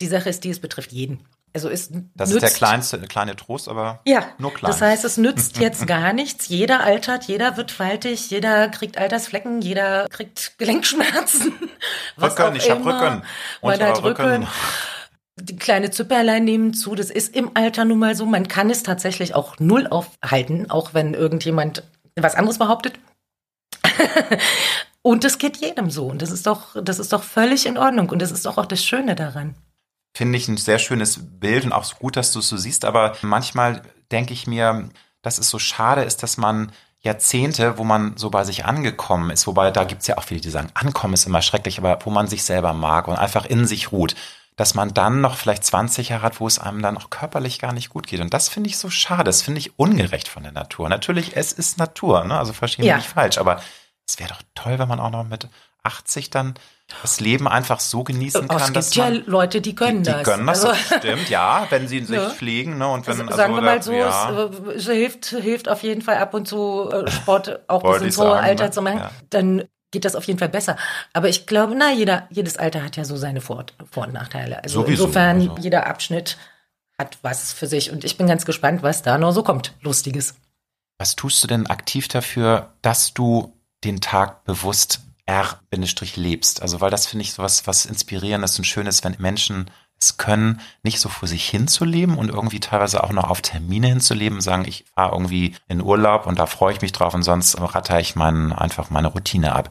Die Sache ist die, es betrifft jeden. Also es Das nützt, ist der kleinste, kleine Trost, aber Ja, nur klein. das heißt, es nützt jetzt gar nichts. Jeder altert, jeder wird faltig, jeder kriegt Altersflecken, jeder kriegt Gelenkschmerzen. Rücken, ich hab immer. Rücken. Unterer hat Rücken. Die kleine Zipperlein nehmen zu. Das ist im Alter nun mal so. Man kann es tatsächlich auch null aufhalten, auch wenn irgendjemand was anderes behauptet. Und es geht jedem so. Und das ist doch, das ist doch völlig in Ordnung. Und das ist doch auch das Schöne daran. Finde ich ein sehr schönes Bild und auch so gut, dass du es so siehst. Aber manchmal denke ich mir, dass es so schade ist, dass man Jahrzehnte, wo man so bei sich angekommen ist, wobei da gibt es ja auch viele, die sagen, ankommen ist immer schrecklich, aber wo man sich selber mag und einfach in sich ruht, dass man dann noch vielleicht 20 Jahre hat, wo es einem dann auch körperlich gar nicht gut geht. Und das finde ich so schade, das finde ich ungerecht von der Natur. Natürlich, es ist Natur, ne? also verstehen wir Ja. nicht falsch, aber es wäre doch toll, wenn man auch noch mit 80 dann das Leben einfach so genießen Oh, es kann, gibt dass ja man Leute, die können die, die das. können das, Also- das stimmt, ja, wenn sie sich Ja. pflegen, ne, und wenn, Also, also, sagen wir mal so, ja, es, es hilft, hilft auf jeden Fall ab und zu äh, Sport auch bis ins hohe Alter ne? zu machen. Ja. Dann geht das auf jeden Fall besser. Aber ich glaube, na, jeder, jedes Alter hat ja so seine Vor- Vor- und Nachteile. Also Sowieso, insofern, also. jeder Abschnitt hat was für sich. Und ich bin ganz gespannt, was da noch so kommt. Lustiges. was tust du denn aktiv dafür, dass du den Tag bewusst R-lebst? Also, weil das finde ich so was, was inspirierendes und schönes, wenn Menschen es können, nicht so vor sich hinzuleben und irgendwie teilweise auch noch auf Termine hinzuleben, sagen, ich fahre irgendwie in Urlaub und da freue ich mich drauf und sonst ratter ich meinen, einfach meine Routine ab.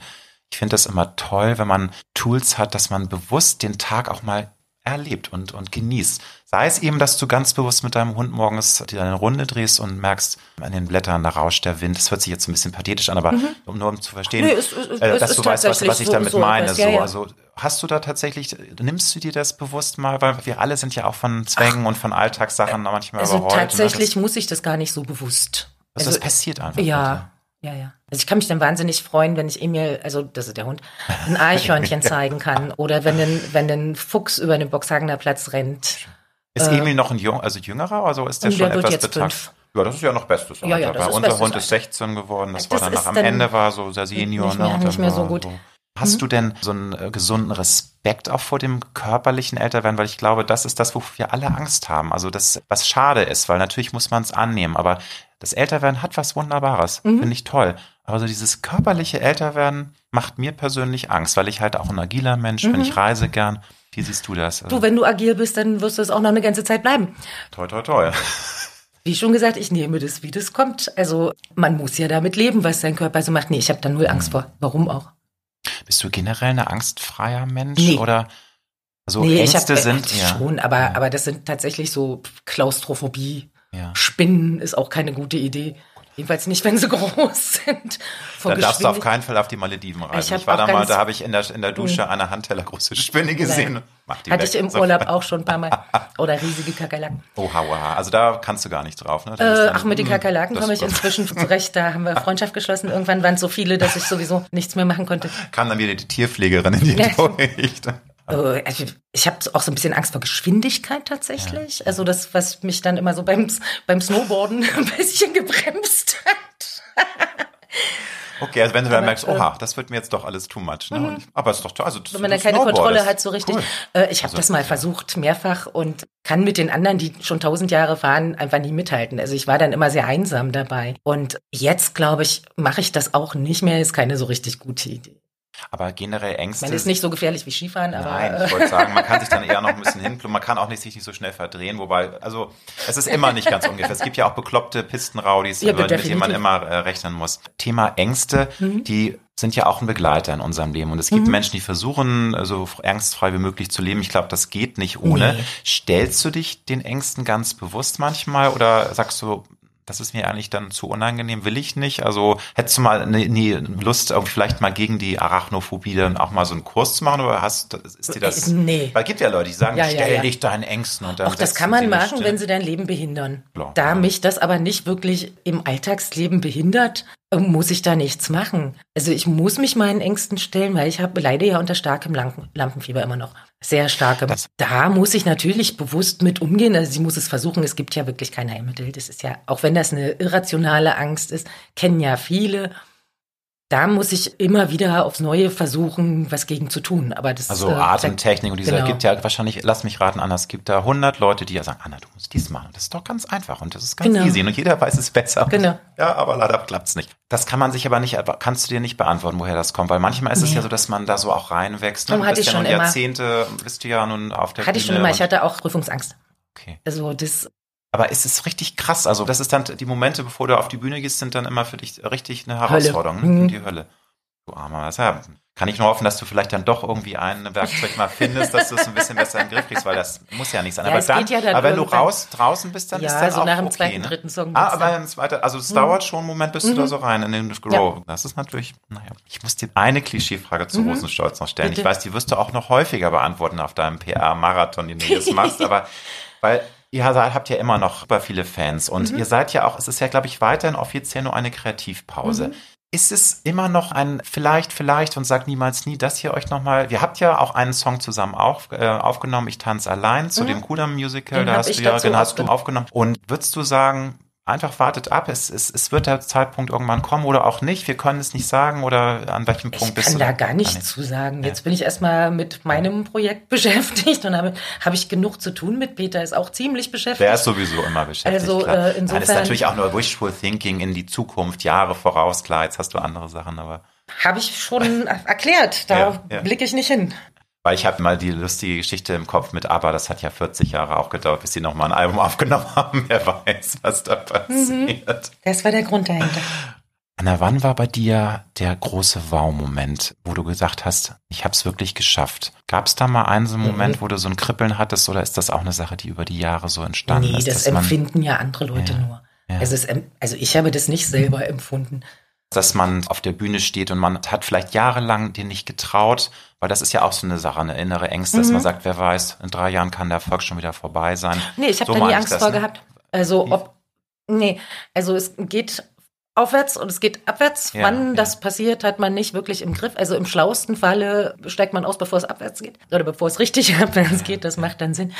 Ich finde das immer toll, wenn man Tools hat, dass man bewusst den Tag auch mal erlebt und, und genießt. Sei es eben, dass du ganz bewusst mit deinem Hund morgens eine Runde drehst und merkst, an den Blättern, da rauscht der Wind. Das hört sich jetzt ein bisschen pathetisch an, aber mhm. um nur um zu verstehen, nee, es, es, äh, dass du weißt, was, was ich damit so, meine. So, ja, ja. Also hast du da tatsächlich, nimmst du dir das bewusst mal, weil wir alle sind ja auch von Zwängen Ach, und von Alltagssachen manchmal also überrollt. Ne? Tatsächlich muss ich das gar nicht so bewusst. Also, also das passiert einfach. Ja. Ja, ja. Also ich kann mich dann wahnsinnig freuen, wenn ich Emil, also das ist der Hund, ein Eichhörnchen zeigen kann. Oder wenn ein, wenn ein Fuchs über den Boxhagener Platz rennt. Ist äh, Emil noch ein Jung, also jüngerer, also ist der, der schon etwas betagt? Ja, das ist ja noch Bestes. Ja, ja, das ist unser Hund ist 16 geworden, das, das war danach am Ende war so sehr Senior. Nicht mehr, ne, nicht mehr so gut. So. Hast mhm. du denn so einen äh, gesunden Respekt auch vor dem körperlichen Älterwerden? Weil ich glaube, das ist das, wofür wir alle Angst haben. Also das, was schade ist, weil natürlich muss man es annehmen, aber das Älterwerden hat was Wunderbares. Mhm. Finde ich toll. Aber so dieses körperliche Älterwerden macht mir persönlich Angst, weil ich halt auch ein agiler Mensch bin. Mhm. Ich reise gern. Wie siehst du das? Du, wenn du agil bist, dann wirst du es auch noch eine ganze Zeit bleiben. Toi, toi, toi. Wie schon gesagt, ich nehme das, wie das kommt. Also man muss ja damit leben, was dein Körper so macht. Nee, ich habe da null Angst mhm. vor. Warum auch? Bist du generell ein angstfreier Mensch nee. oder so nee, Ängste ich hab, sind äh, ja. schon, aber ja. aber das sind tatsächlich so Klaustrophobie. Ja. Spinnen ist auch keine gute Idee. Jedenfalls nicht, wenn sie groß sind. da darfst du auf keinen Fall auf die Malediven reisen. Ich, ich war da mal, da habe ich in der, in der Dusche mhm. eine Handteller große Spinne gesehen. Hatte weg. ich im Urlaub auch schon ein paar Mal. Oder riesige Kakerlaken. Oha, oha. Also da kannst du gar nicht drauf, ne? Äh, ach, mit den Kakerlaken komme ich inzwischen zurecht. Da haben wir Freundschaft geschlossen. Irgendwann waren es so viele, dass ich sowieso nichts mehr machen konnte. Kam dann wieder die Tierpflegerin in die ja. Äh, also ich habe auch so ein bisschen Angst vor Geschwindigkeit tatsächlich. Ja. Also das, was mich dann immer so beim, beim Snowboarden ein bisschen gebremst hat. Okay, also wenn du dann merkst, oha, das wird mir jetzt doch alles too much. Ne? Mhm. Aber es ist doch toll. Also, wenn man dann keine Kontrolle hat, so richtig. Cool. Äh, ich habe also, das mal versucht, mehrfach und kann mit den anderen, die schon tausend Jahre fahren, einfach nie mithalten. Also ich war dann immer sehr einsam dabei. Und jetzt, glaube ich, mache ich das auch nicht mehr. Ist keine so richtig gute Idee. Aber generell Ängste. Man ist nicht so gefährlich wie Skifahren, aber. Nein, ich wollte sagen, man kann sich dann eher noch ein bisschen hinplumpen. Man kann auch nicht, sich nicht so schnell verdrehen, wobei, also, es ist immer nicht ganz ungefähr. Es gibt ja auch bekloppte Pistenraudis, ja, mit denen man immer äh, rechnen muss. Thema Ängste, mhm. die sind ja auch ein Begleiter in unserem Leben. Und es gibt mhm. Menschen, die versuchen, so angstfrei wie möglich zu leben. Ich glaube, das geht nicht ohne. Nee. Stellst du dich den Ängsten ganz bewusst manchmal oder sagst du, das ist mir eigentlich dann zu unangenehm, will ich nicht. Also hättest du mal nie ne, Lust, vielleicht mal gegen die Arachnophobie dann auch mal so einen Kurs zu machen oder hast ist dir das? Nee. Weil gibt ja Leute, die sagen, ja, stell ja. dich deinen Ängsten und dann. Auch das kann man machen, wenn sie dein Leben behindern. Klar, da mich das aber nicht wirklich im Alltagsleben behindert, muss ich da nichts machen. Also ich muss mich meinen Ängsten stellen, weil ich habe leide ja unter starkem Lampenfieber immer noch. Sehr starkem. Das da muss ich natürlich bewusst mit umgehen. Also sie muss es versuchen. Es gibt ja wirklich kein Heilmittel. Das ist ja, auch wenn das eine irrationale Angst ist, kennen ja viele da muss ich immer wieder aufs Neue versuchen, was gegen zu tun. Aber das also äh, Atemtechnik und dieser genau. gibt ja wahrscheinlich, lass mich raten, Anna, es gibt da 100 Leute, die ja sagen, Anna, du musst dies machen. Das ist doch ganz einfach und das ist ganz genau. easy und jeder weiß es besser. Genau. Ja, aber leider klappt's nicht. Das kann man sich aber nicht, kannst du dir nicht beantworten, woher das kommt, weil manchmal ist nee. es ja so, dass man da so auch reinwächst. Ne? hatte ich ja schon immer. Jahrzehnte bist du ja nun auf der Hatte ich schon immer. Ich hatte auch Prüfungsangst. Okay. Also das aber es ist richtig krass. Also das ist dann die Momente, bevor du auf die Bühne gehst, sind dann immer für dich richtig eine Herausforderung, Hölle. Ne? Mhm. die Hölle. Du armer ja, kann ich nur hoffen, dass du vielleicht dann doch irgendwie ein Werkzeug mal findest, dass du es ein bisschen besser in den Griff kriegst, weil das muss ja nicht sein. Ja, aber dann, ja dann aber wenn du raus draußen bist, dann ja, ist das so auch nach dem okay, zweiten, ne? dritten Song. Ah, aber ein zweiter, also es mhm. dauert schon einen Moment, bis mhm. du da so rein in den Grow. Das ist natürlich, naja. Ich muss dir eine Klischeefrage zu mhm. Rosenstolz noch stellen. Bitte? Ich weiß, die wirst du auch noch häufiger beantworten auf deinem PR-Marathon, den du jetzt machst, aber weil Ihr habt ja immer noch super viele Fans und mhm. ihr seid ja auch, es ist ja, glaube ich, weiterhin offiziell nur eine Kreativpause. Mhm. Ist es immer noch ein vielleicht, vielleicht und sagt niemals nie, dass ihr euch nochmal, ihr habt ja auch einen Song zusammen auf, äh, aufgenommen, Ich tanze allein, zu mhm. dem Kudam Musical, den da hast du ja, den hast du aufgenommen. Und würdest du sagen, einfach wartet ab. Es, es, es wird der Zeitpunkt irgendwann kommen oder auch nicht. Wir können es nicht sagen oder an welchem Punkt ich bist du? Ich kann da gar nichts zu sagen. Jetzt ja. bin ich erstmal mit meinem Projekt beschäftigt und habe, habe ich genug zu tun mit. Peter ist auch ziemlich beschäftigt. Der ist sowieso immer beschäftigt. Also äh, insofern. Nein, ist natürlich auch nur Wishful Thinking in die Zukunft, Jahre voraus. Klar, jetzt hast du andere Sachen, aber. Habe ich schon erklärt. Da ja, ja. blicke ich nicht hin. Weil ich habe mal die lustige Geschichte im Kopf mit ABBA, das hat ja 40 Jahre auch gedauert, bis sie nochmal ein Album aufgenommen haben. Wer weiß, was da passiert. Mhm. Das war der Grund dahinter. Anna, wann war bei dir der große Wow-Moment, wo du gesagt hast, ich habe es wirklich geschafft? Gab es da mal einen so einen Moment, mhm. wo du so ein Kribbeln hattest oder ist das auch eine Sache, die über die Jahre so entstanden nee, ist? Nee, das empfinden ja andere Leute ja, nur. Ja. Also, es, also ich habe das nicht selber empfunden. Dass man auf der Bühne steht und man hat vielleicht jahrelang dir nicht getraut, weil das ist ja auch so eine Sache, eine innere Ängste, mhm. dass man sagt, wer weiß, in drei Jahren kann der Erfolg schon wieder vorbei sein. Nee, ich habe so da nie Angst das, vor ne? gehabt. Also ob, nee, also es geht aufwärts und es geht abwärts. Ja, Wann ja. das passiert, hat man nicht wirklich im Griff. Also im schlauesten Falle steigt man aus, bevor es abwärts geht oder bevor es richtig abwärts geht. Das macht dann Sinn.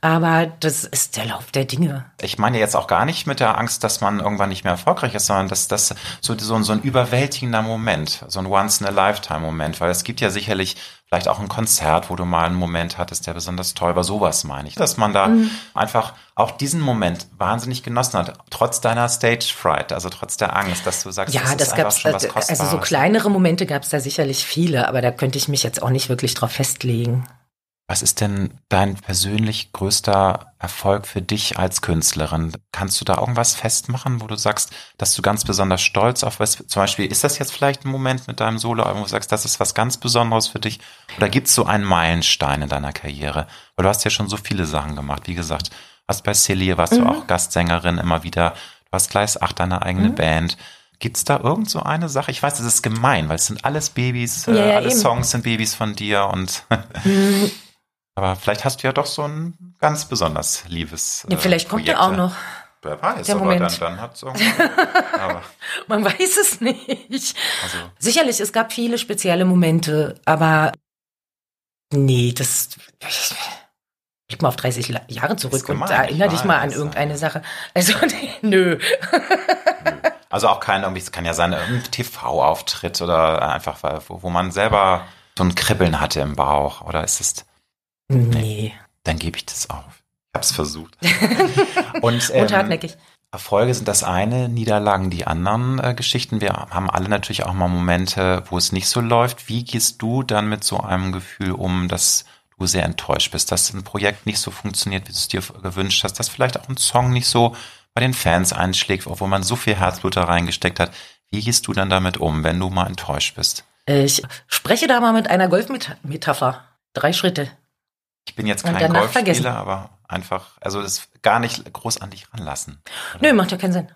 Aber das ist der Lauf der Dinge. Ich meine jetzt auch gar nicht mit der Angst, dass man irgendwann nicht mehr erfolgreich ist, sondern dass das so, so, so ein überwältigender Moment, so ein Once-in-a-Lifetime-Moment, weil es gibt ja sicherlich vielleicht auch ein Konzert, wo du mal einen Moment hattest, der besonders toll war. Sowas meine ich. Dass man da mhm. einfach auch diesen Moment wahnsinnig genossen hat, trotz deiner Stage Fright, also trotz der Angst, dass du sagst, ja, das, das gab's, schon was Kostbares. Also so kleinere Momente gab es da sicherlich viele, aber da könnte ich mich jetzt auch nicht wirklich drauf festlegen. Was ist denn dein persönlich größter Erfolg für dich als Künstlerin? Kannst du da irgendwas festmachen, wo du sagst, dass du ganz besonders stolz auf was, zum Beispiel, ist das jetzt vielleicht ein Moment mit deinem Soloalbum, wo du sagst, das ist was ganz Besonderes für dich? Oder gibt es so einen Meilenstein in deiner Karriere? Weil du hast ja schon so viele Sachen gemacht. Wie gesagt, hast bei Celia, warst mhm. du auch Gastsängerin immer wieder. Du hast Gleis 8 deine eigene mhm. Band. Gibt's da irgend so eine Sache? Ich weiß, das ist gemein, weil es sind alles Babys, ja, äh, alle eben. Songs sind Babys von dir und mhm. Aber vielleicht hast du ja doch so ein ganz besonders liebes. Ja, vielleicht kommt er auch noch. Wer weiß, der aber Moment. dann, dann hat es Man weiß es nicht. Also. Sicherlich, es gab viele spezielle Momente, aber nee, das. Blick mal auf 30 Jahre zurück und erinnere dich mal an irgendeine Sache. Also, nee, nö. Also auch kein, irgendwie, es kann ja sein, ein TV-Auftritt oder einfach, wo, wo man selber so ein Kribbeln hatte im Bauch. Oder ist es Nee. Dann gebe ich das auf. Ich habe es versucht. Und, ähm, Und hartnäckig. Erfolge sind das eine, Niederlagen die anderen äh, Geschichten. Wir haben alle natürlich auch mal Momente, wo es nicht so läuft. Wie gehst du dann mit so einem Gefühl um, dass du sehr enttäuscht bist, dass ein Projekt nicht so funktioniert, wie du es dir gewünscht hast, dass vielleicht auch ein Song nicht so bei den Fans einschlägt, obwohl man so viel Herzblut da reingesteckt hat. Wie gehst du dann damit um, wenn du mal enttäuscht bist? Ich spreche da mal mit einer Golfmetapher. Drei Schritte. Ich bin jetzt kein Golfspieler, vergessen. aber einfach, also das gar nicht groß an dich ranlassen. Oder? Nö, macht ja keinen Sinn.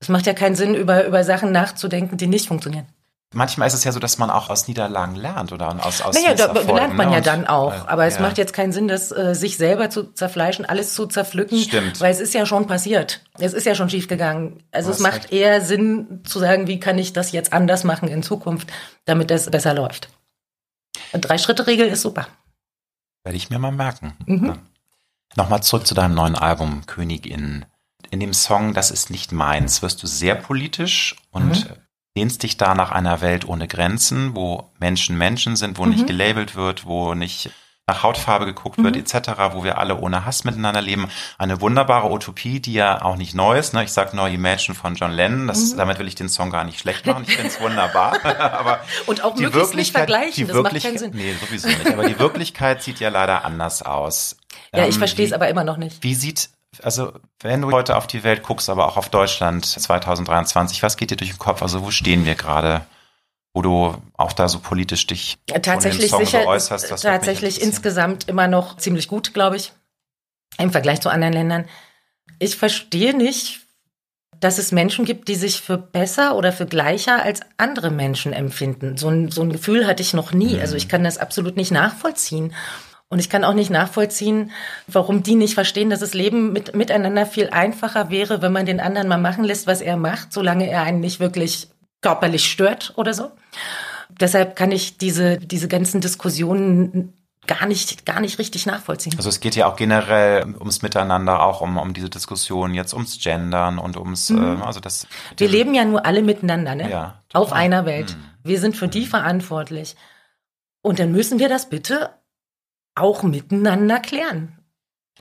Es macht ja keinen Sinn, über, über Sachen nachzudenken, die nicht funktionieren. Manchmal ist es ja so, dass man auch aus Niederlagen lernt oder aus aus Naja, da lernt man ne? ja dann auch. Äh, aber es ja. macht jetzt keinen Sinn, das äh, sich selber zu zerfleischen, alles zu zerpflücken. Stimmt. Weil es ist ja schon passiert. Es ist ja schon schiefgegangen. Also es macht eher Sinn zu sagen, wie kann ich das jetzt anders machen in Zukunft, damit das besser läuft. Drei-Schritte-Regel ist super. Werde ich mir mal merken. Mhm. Ja. Nochmal zurück zu deinem neuen Album Königin. In dem Song Das ist nicht meins wirst du sehr politisch und mhm. lehnst dich da nach einer Welt ohne Grenzen, wo Menschen Menschen sind, wo mhm. nicht gelabelt wird, wo nicht nach Hautfarbe geguckt wird, mhm. etc., wo wir alle ohne Hass miteinander leben. Eine wunderbare Utopie, die ja auch nicht neu ist. Ne? Ich sage nur Imagine von John Lennon. Das, mhm. Damit will ich den Song gar nicht schlecht machen. Ich finde es wunderbar. aber Und auch die möglichst nicht vergleichen. Die das macht keinen Sinn. Nee, sowieso nicht. Aber die Wirklichkeit sieht ja leider anders aus. Ja, ich ähm, verstehe es aber immer noch nicht. Wie sieht also wenn du heute auf die Welt guckst, aber auch auf Deutschland 2023, was geht dir durch den Kopf? Also wo stehen wir gerade? Wo du auch da so politisch dich tatsächlich sicher äußerst. Das tatsächlich insgesamt immer noch ziemlich gut, glaube ich, im Vergleich zu anderen Ländern. Ich verstehe nicht, dass es Menschen gibt, die sich für besser oder für gleicher als andere Menschen empfinden. So ein, so ein Gefühl hatte ich noch nie. Mhm. Also ich kann das absolut nicht nachvollziehen. Und ich kann auch nicht nachvollziehen, warum die nicht verstehen, dass das Leben mit, miteinander viel einfacher wäre, wenn man den anderen mal machen lässt, was er macht, solange er einen nicht wirklich körperlich stört oder so. Deshalb kann ich diese, diese ganzen Diskussionen gar nicht, gar nicht richtig nachvollziehen. Also es geht ja auch generell ums Miteinander, auch um, um diese Diskussion jetzt ums Gendern und ums, mhm. äh, also das. Wir leben ja nur alle miteinander, ne? Ja. Total. Auf einer Welt. Mhm. Wir sind für die mhm. verantwortlich. Und dann müssen wir das bitte auch miteinander klären.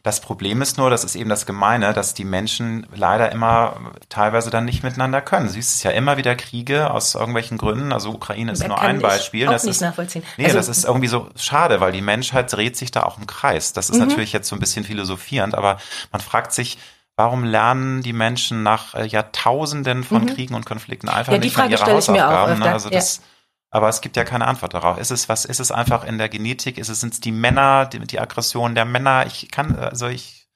Das Problem ist nur, das ist eben das Gemeine, dass die Menschen leider immer teilweise dann nicht miteinander können. Du siehst es ja immer wieder Kriege aus irgendwelchen Gründen. Also Ukraine ist da nur ein Beispiel. Auch das nicht ist, nachvollziehen. Nee, also, das ist irgendwie so schade, weil die Menschheit dreht sich da auch im Kreis. Das ist mhm. natürlich jetzt so ein bisschen philosophierend, aber man fragt sich, Warum lernen die Menschen nach äh, Jahrtausenden von mhm. Kriegen und Konflikten einfach ja, nicht Frage mehr ihre Hausaufgaben? Ne? Also das, ja. Aber es gibt ja keine Antwort darauf. Ist es was? Ist es einfach in der Genetik? Ist es sind es die Männer, die, die Aggression der Männer? Ich kann also ich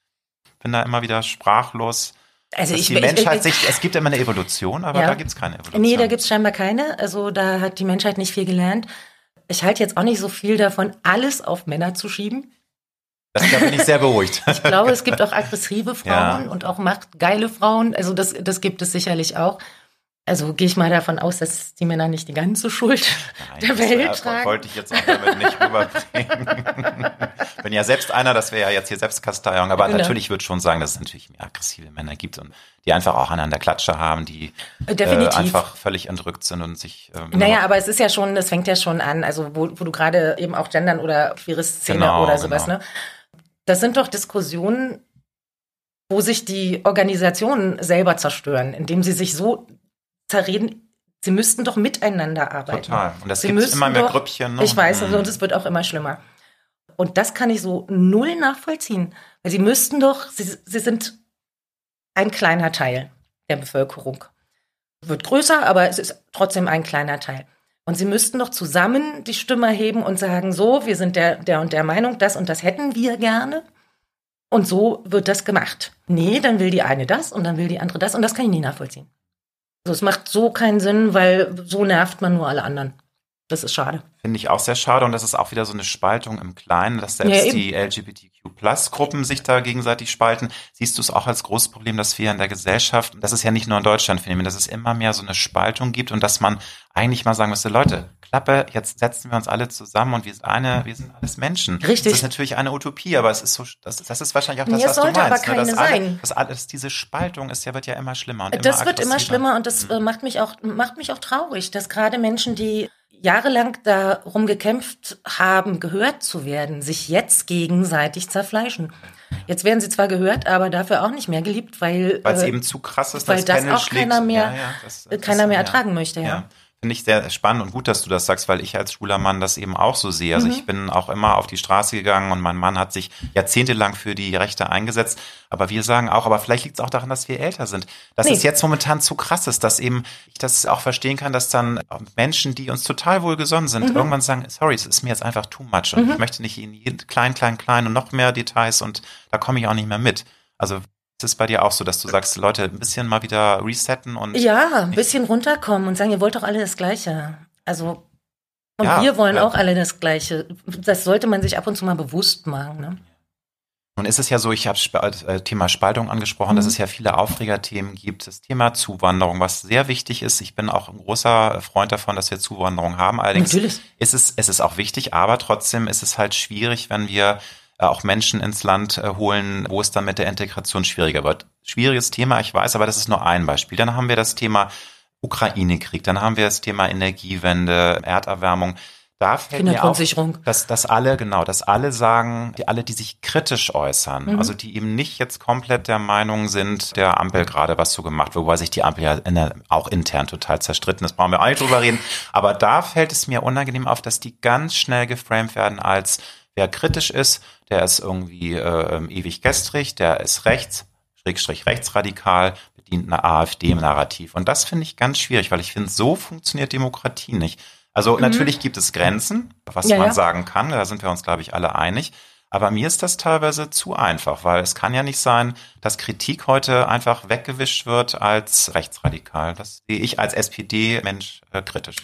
bin da immer wieder sprachlos. Also ich, die Menschheit ich, ich, sich, es gibt immer eine Evolution, aber ja. da gibt es keine Evolution. Nee, da gibt es scheinbar keine. Also da hat die Menschheit nicht viel gelernt. Ich halte jetzt auch nicht so viel davon, alles auf Männer zu schieben. Das, da bin ich sehr beruhigt. ich glaube, es gibt auch aggressive Frauen ja. und auch machtgeile Frauen. Also das, das gibt es sicherlich auch. Also gehe ich mal davon aus, dass die Männer nicht die ganze Schuld Nein, der Welt das, tragen. wollte ich jetzt auch damit nicht rüberbringen. Bin ja selbst einer, das wäre ja jetzt hier Selbstkasteiung, aber genau. natürlich würde schon sagen, dass es natürlich mehr aggressive Männer gibt und die einfach auch an der Klatsche haben, die äh, einfach völlig entrückt sind und sich. Ähm, naja, aber es ist ja schon, es fängt ja schon an, also wo, wo du gerade eben auch gendern oder queere Szene genau, oder sowas, genau. ne? Das sind doch Diskussionen, wo sich die Organisationen selber zerstören, indem sie sich so zerreden, sie müssten doch miteinander arbeiten. Total. Und das gibt immer mehr doch, Grüppchen. Ne? Ich weiß, also, und es wird auch immer schlimmer. Und das kann ich so null nachvollziehen. Weil sie müssten doch, sie, sie sind ein kleiner Teil der Bevölkerung. Wird größer, aber es ist trotzdem ein kleiner Teil. Und sie müssten doch zusammen die Stimme heben und sagen, so, wir sind der, der und der Meinung, das und das hätten wir gerne. Und so wird das gemacht. Nee, dann will die eine das und dann will die andere das und das kann ich nie nachvollziehen. Also es macht so keinen Sinn, weil so nervt man nur alle anderen. Das ist schade. Finde ich auch sehr schade und das ist auch wieder so eine Spaltung im Kleinen, dass selbst ja, die LGBTQ-Plus-Gruppen sich da gegenseitig spalten. Siehst du es auch als großes Problem, dass wir in der Gesellschaft, und das ist ja nicht nur in Deutschland Phänomen, dass es immer mehr so eine Spaltung gibt und dass man eigentlich mal sagen müsste, Leute, Klappe, jetzt setzen wir uns alle zusammen und wir sind eine, wir sind alles Menschen. Richtig. Das ist natürlich eine Utopie, aber es ist so, das, das ist wahrscheinlich auch das, nee, was du meinst. Aber ne? keine ne? dass sein. Alle, dass alles, diese Spaltung ist ja, wird ja immer schlimmer und Das immer wird immer schlimmer und das mhm. macht mich auch, macht mich auch traurig, dass gerade Menschen, die jahrelang darum gekämpft haben, gehört zu werden, sich jetzt gegenseitig zerfleischen. Jetzt werden sie zwar gehört, aber dafür auch nicht mehr geliebt, weil weil es äh, eben zu krass ist, weil das, das auch keiner mehr, ja, ja, das, keiner mehr ertragen möchte. Ja finde ich sehr spannend und gut, dass du das sagst, weil ich als schwuler Mann das eben auch so sehe. Also mhm. ich bin auch immer auf die Straße gegangen und mein Mann hat sich jahrzehntelang für die Rechte eingesetzt. Aber wir sagen auch, aber vielleicht liegt es auch daran, dass wir älter sind. Dass nee. es jetzt momentan zu krass ist, dass eben ich das auch verstehen kann, dass dann Menschen, die uns total wohlgesonnen sind, mhm. irgendwann sagen, sorry, es ist mir jetzt einfach too much und mhm. ich möchte nicht in jeden klein, klein, klein und noch mehr Details und da komme ich auch nicht mehr mit. Also ist es bei dir auch so, dass du sagst, Leute, ein bisschen mal wieder resetten und. Ja, ein bisschen runterkommen und sagen, ihr wollt doch alle das Gleiche. Also, und ja, wir wollen ja. auch alle das Gleiche. Das sollte man sich ab und zu mal bewusst machen. Ne? Nun ist es ja so, ich habe das äh, Thema Spaltung angesprochen, mhm. dass es ja viele Aufregerthemen gibt. Das Thema Zuwanderung, was sehr wichtig ist. Ich bin auch ein großer Freund davon, dass wir Zuwanderung haben. Allerdings Natürlich. ist es, es ist auch wichtig, aber trotzdem ist es halt schwierig, wenn wir äh, auch Menschen ins Land äh, holen, wo es dann mit der Integration schwieriger wird. Schwieriges Thema, ich weiß, aber das ist nur ein Beispiel. Dann haben wir das Thema Ukraine-Krieg, dann haben wir das Thema Energiewende, Erderwärmung. Da fällt mir auf, dass, dass alle, genau, dass alle sagen, die alle, die sich kritisch äußern, mhm. also die eben nicht jetzt komplett der Meinung sind, der Ampel gerade was so gemacht, wobei sich die Ampel ja der, auch intern total zerstritten ist, brauchen wir auch nicht drüber reden. Aber da fällt es mir unangenehm auf, dass die ganz schnell geframed werden als Wer kritisch ist, der ist irgendwie äh, ähm, ewig gestrig, der ist rechts, schrägstrich rechtsradikal, bedient eine AfD-Narrativ. Und das finde ich ganz schwierig, weil ich finde, so funktioniert Demokratie nicht. Also mhm. natürlich gibt es Grenzen, was ja, man ja. sagen kann, da sind wir uns, glaube ich, alle einig. Aber mir ist das teilweise zu einfach, weil es kann ja nicht sein, dass Kritik heute einfach weggewischt wird als rechtsradikal. Das sehe ich als SPD-Mensch äh, kritisch.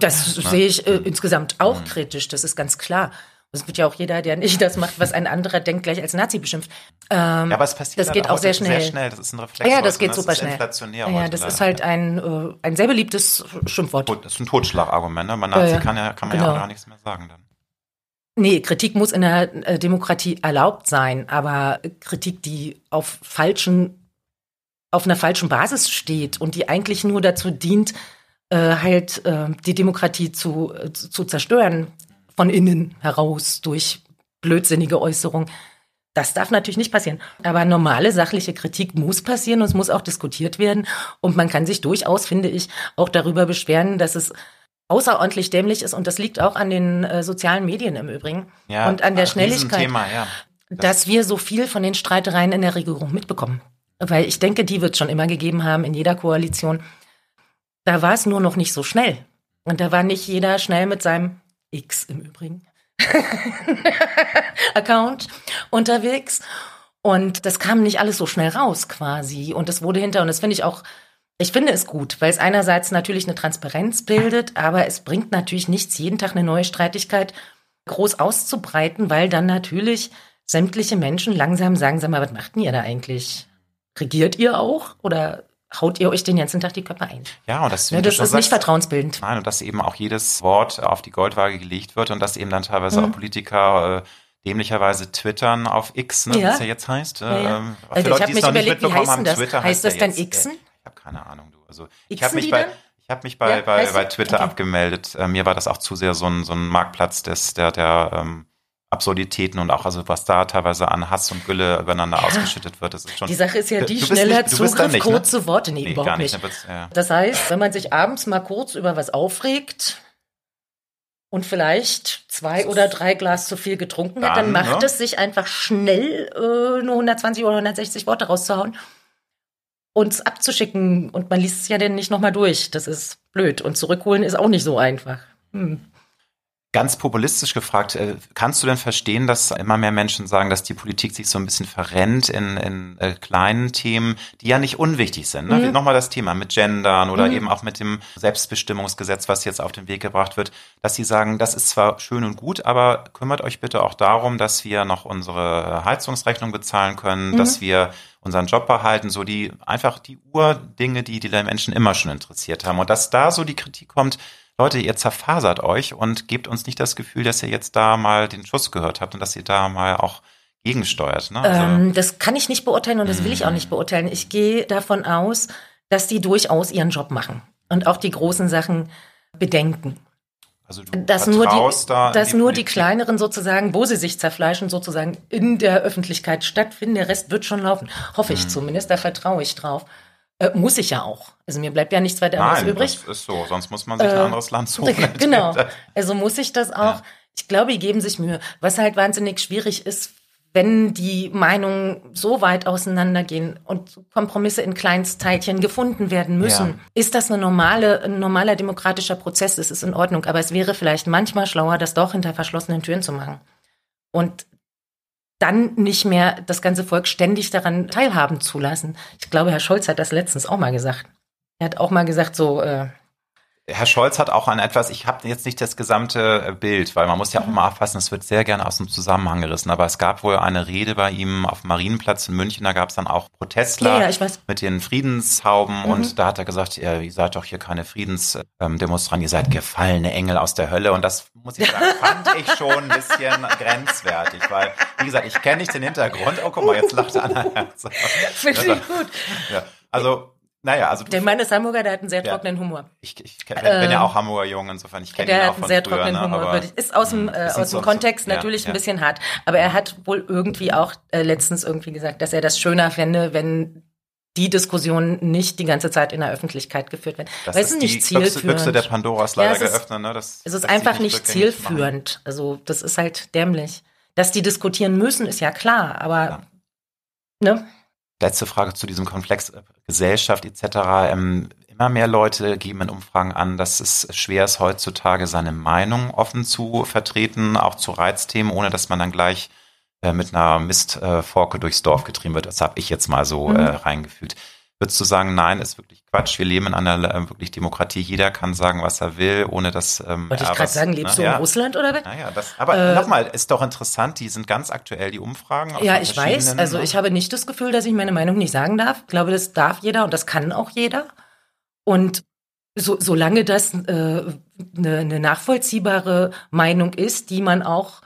Das ja. sehe ich äh, insgesamt auch mhm. kritisch, das ist ganz klar. Es wird ja auch jeder, der nicht das macht, was ein anderer denkt, gleich als Nazi beschimpft. Ähm, ja, aber es passiert das geht auch sehr schnell. sehr schnell. Das ist ein Reflex. Ja, das geht ne? super das schnell. Inflationär ja, das ist halt ein, äh, ein sehr beliebtes Schimpfwort. Das ist ein Totschlagargument. Ne? Man Nazi äh, kann, ja, kann man genau. ja auch gar nichts mehr sagen dann. Nee, Kritik muss in der äh, Demokratie erlaubt sein, aber Kritik, die auf falschen, auf einer falschen Basis steht und die eigentlich nur dazu dient, äh, halt äh, die Demokratie zu, äh, zu zerstören, von innen heraus durch blödsinnige Äußerungen. Das darf natürlich nicht passieren. Aber normale sachliche Kritik muss passieren und es muss auch diskutiert werden. Und man kann sich durchaus, finde ich, auch darüber beschweren, dass es außerordentlich dämlich ist. Und das liegt auch an den äh, sozialen Medien im Übrigen. Ja, und an der Schnelligkeit, Thema, ja. dass wir so viel von den Streitereien in der Regierung mitbekommen. weil ich denke, die wird schon immer gegeben haben in jeder Koalition. Da war es nur noch nicht so schnell. Und da war nicht jeder schnell mit seinem X im Übrigen Account unterwegs. Und das kam nicht alles so schnell raus quasi. Und das wurde hinter, und das finde ich auch, ich finde es gut, weil es einerseits natürlich eine Transparenz bildet, aber es bringt natürlich nichts, jeden Tag eine neue Streitigkeit groß auszubreiten, weil dann natürlich sämtliche Menschen langsam sagen, sag mal, was macht denn ihr da eigentlich? Regiert ihr auch? Oder haut ihr euch den ganzen Tag die Köpfe ein. Ja, und das, ja, das ist sagst, nicht vertrauensbildend. Nein, und dass eben auch jedes Wort auf die Goldwaage gelegt wird und dass eben dann teilweise mhm. auch Politiker äh, dämlicherweise twittern auf X, ne, ja. wie es ja jetzt heißt. Ja, ja. Ähm, also Leute, ich habe mich überlegt, wie heißt denn das? Twitter heißt das dann Xen? Äh, ich habe keine Ahnung, du. Also ich habe mich bei ich habe mich bei, bei, bei Twitter okay. abgemeldet. Äh, mir war das auch zu sehr so ein, so ein Marktplatz des, der, der ähm, Absurditäten und auch, also was da teilweise an Hass und Gülle übereinander ja. ausgeschüttet wird. Das ist schon, die Sache ist ja die, schneller nicht, Zugriff, nicht, ne? kurze Worte. Nee, nee überhaupt nicht. nicht. Ja. Das heißt, wenn man sich abends mal kurz über was aufregt und vielleicht zwei oder drei Glas zu viel getrunken dann, hat, dann macht ne? es sich einfach schnell, äh, nur 120 oder 160 Worte rauszuhauen uns abzuschicken und man liest es ja dann nicht nochmal durch. Das ist blöd. Und zurückholen ist auch nicht so einfach. Hm. Ganz populistisch gefragt, äh, kannst du denn verstehen, dass immer mehr Menschen sagen, dass die Politik sich so ein bisschen verrennt in, in äh, kleinen Themen, die ja nicht unwichtig sind? Ne? Mhm. Nochmal das Thema mit Gendern oder mhm. eben auch mit dem Selbstbestimmungsgesetz, was jetzt auf den Weg gebracht wird, dass sie sagen, das ist zwar schön und gut, aber kümmert euch bitte auch darum, dass wir noch unsere Heizungsrechnung bezahlen können, mhm. dass wir unseren Job behalten, so die einfach die Urdinge, die die Menschen immer schon interessiert haben. Und dass da so die Kritik kommt, Leute, ihr zerfasert euch und gebt uns nicht das Gefühl, dass ihr jetzt da mal den Schuss gehört habt und dass ihr da mal auch gegensteuert. Ne? Also, ähm, das kann ich nicht beurteilen und das will ich auch nicht beurteilen. Ich gehe davon aus, dass die durchaus ihren Job machen und auch die großen Sachen bedenken. Also du dass nur die, da dass die nur die kleineren sozusagen, wo sie sich zerfleischen, sozusagen in der Öffentlichkeit stattfinden. Der Rest wird schon laufen. Hoffe ich mhm. zumindest, da vertraue ich drauf. Äh, muss ich ja auch. Also mir bleibt ja nichts weiter Nein, übrig. Das ist so, sonst muss man sich äh, ein anderes Land suchen. Genau. Also muss ich das auch. Ja. Ich glaube, die geben sich Mühe. Was halt wahnsinnig schwierig ist, wenn die Meinungen so weit auseinandergehen und Kompromisse in Kleinstteilchen gefunden werden müssen, ja. ist das eine normale, ein normaler demokratischer Prozess. Es ist in Ordnung. Aber es wäre vielleicht manchmal schlauer, das doch hinter verschlossenen Türen zu machen. Und dann nicht mehr das ganze Volk ständig daran teilhaben zu lassen. Ich glaube, Herr Scholz hat das letztens auch mal gesagt. Er hat auch mal gesagt, so, äh, Herr Scholz hat auch an etwas, ich habe jetzt nicht das gesamte äh, Bild, weil man muss ja auch mal aufpassen, es wird sehr gerne aus dem Zusammenhang gerissen, aber es gab wohl eine Rede bei ihm auf dem Marienplatz in München, da gab es dann auch Protestler ja, ja, mit den Friedenshauben mhm. und da hat er gesagt, ihr, ihr seid doch hier keine Friedensdemonstranten, ihr seid gefallene Engel aus der Hölle und das muss ich sagen, fand ich schon ein bisschen grenzwertig, weil, wie gesagt, ich kenne nicht den Hintergrund. Oh, guck mal, jetzt lacht Anna. Finde ich gut. Ja, also naja, also der Mann ist Hamburger, der hat einen sehr trockenen ja. Humor. Ich, ich bin ähm, ja auch Hamburger Jung, insofern ich kenne ihn auch von Der hat einen sehr früher, trockenen ne? Humor. ist aus dem, hm, äh, aus dem Kontext so, natürlich ja, ein bisschen hart, aber er hat wohl irgendwie auch äh, letztens irgendwie gesagt, dass er das schöner fände, wenn die Diskussion nicht die ganze Zeit in der Öffentlichkeit geführt werden. Das Weil ist nicht zielführend. Büchse der Pandoras leider ja, geöffnet. Ne? Das, es ist einfach nicht zielführend. Also das ist halt dämlich. Dass die diskutieren müssen, ist ja klar, aber ne? Letzte Frage zu diesem Komplex äh, Gesellschaft etc. Ähm, immer mehr Leute geben in Umfragen an, dass es schwer ist, heutzutage seine Meinung offen zu vertreten, auch zu Reizthemen, ohne dass man dann gleich äh, mit einer Mistforke durchs Dorf getrieben wird. Das habe ich jetzt mal so mhm. äh, reingefühlt. Würdest du sagen, nein, ist wirklich Quatsch. Wir leben in einer äh, wirklich Demokratie. Jeder kann sagen, was er will, ohne dass. Ähm, Wollte ich gerade sagen, lebst ne? du in ja. Russland oder was? Naja, das, aber äh, nochmal, ist doch interessant, die sind ganz aktuell, die Umfragen. Ja, ich weiß. Also ne? ich habe nicht das Gefühl, dass ich meine Meinung nicht sagen darf. Ich glaube, das darf jeder und das kann auch jeder. Und so, solange das äh, eine, eine nachvollziehbare Meinung ist, die man auch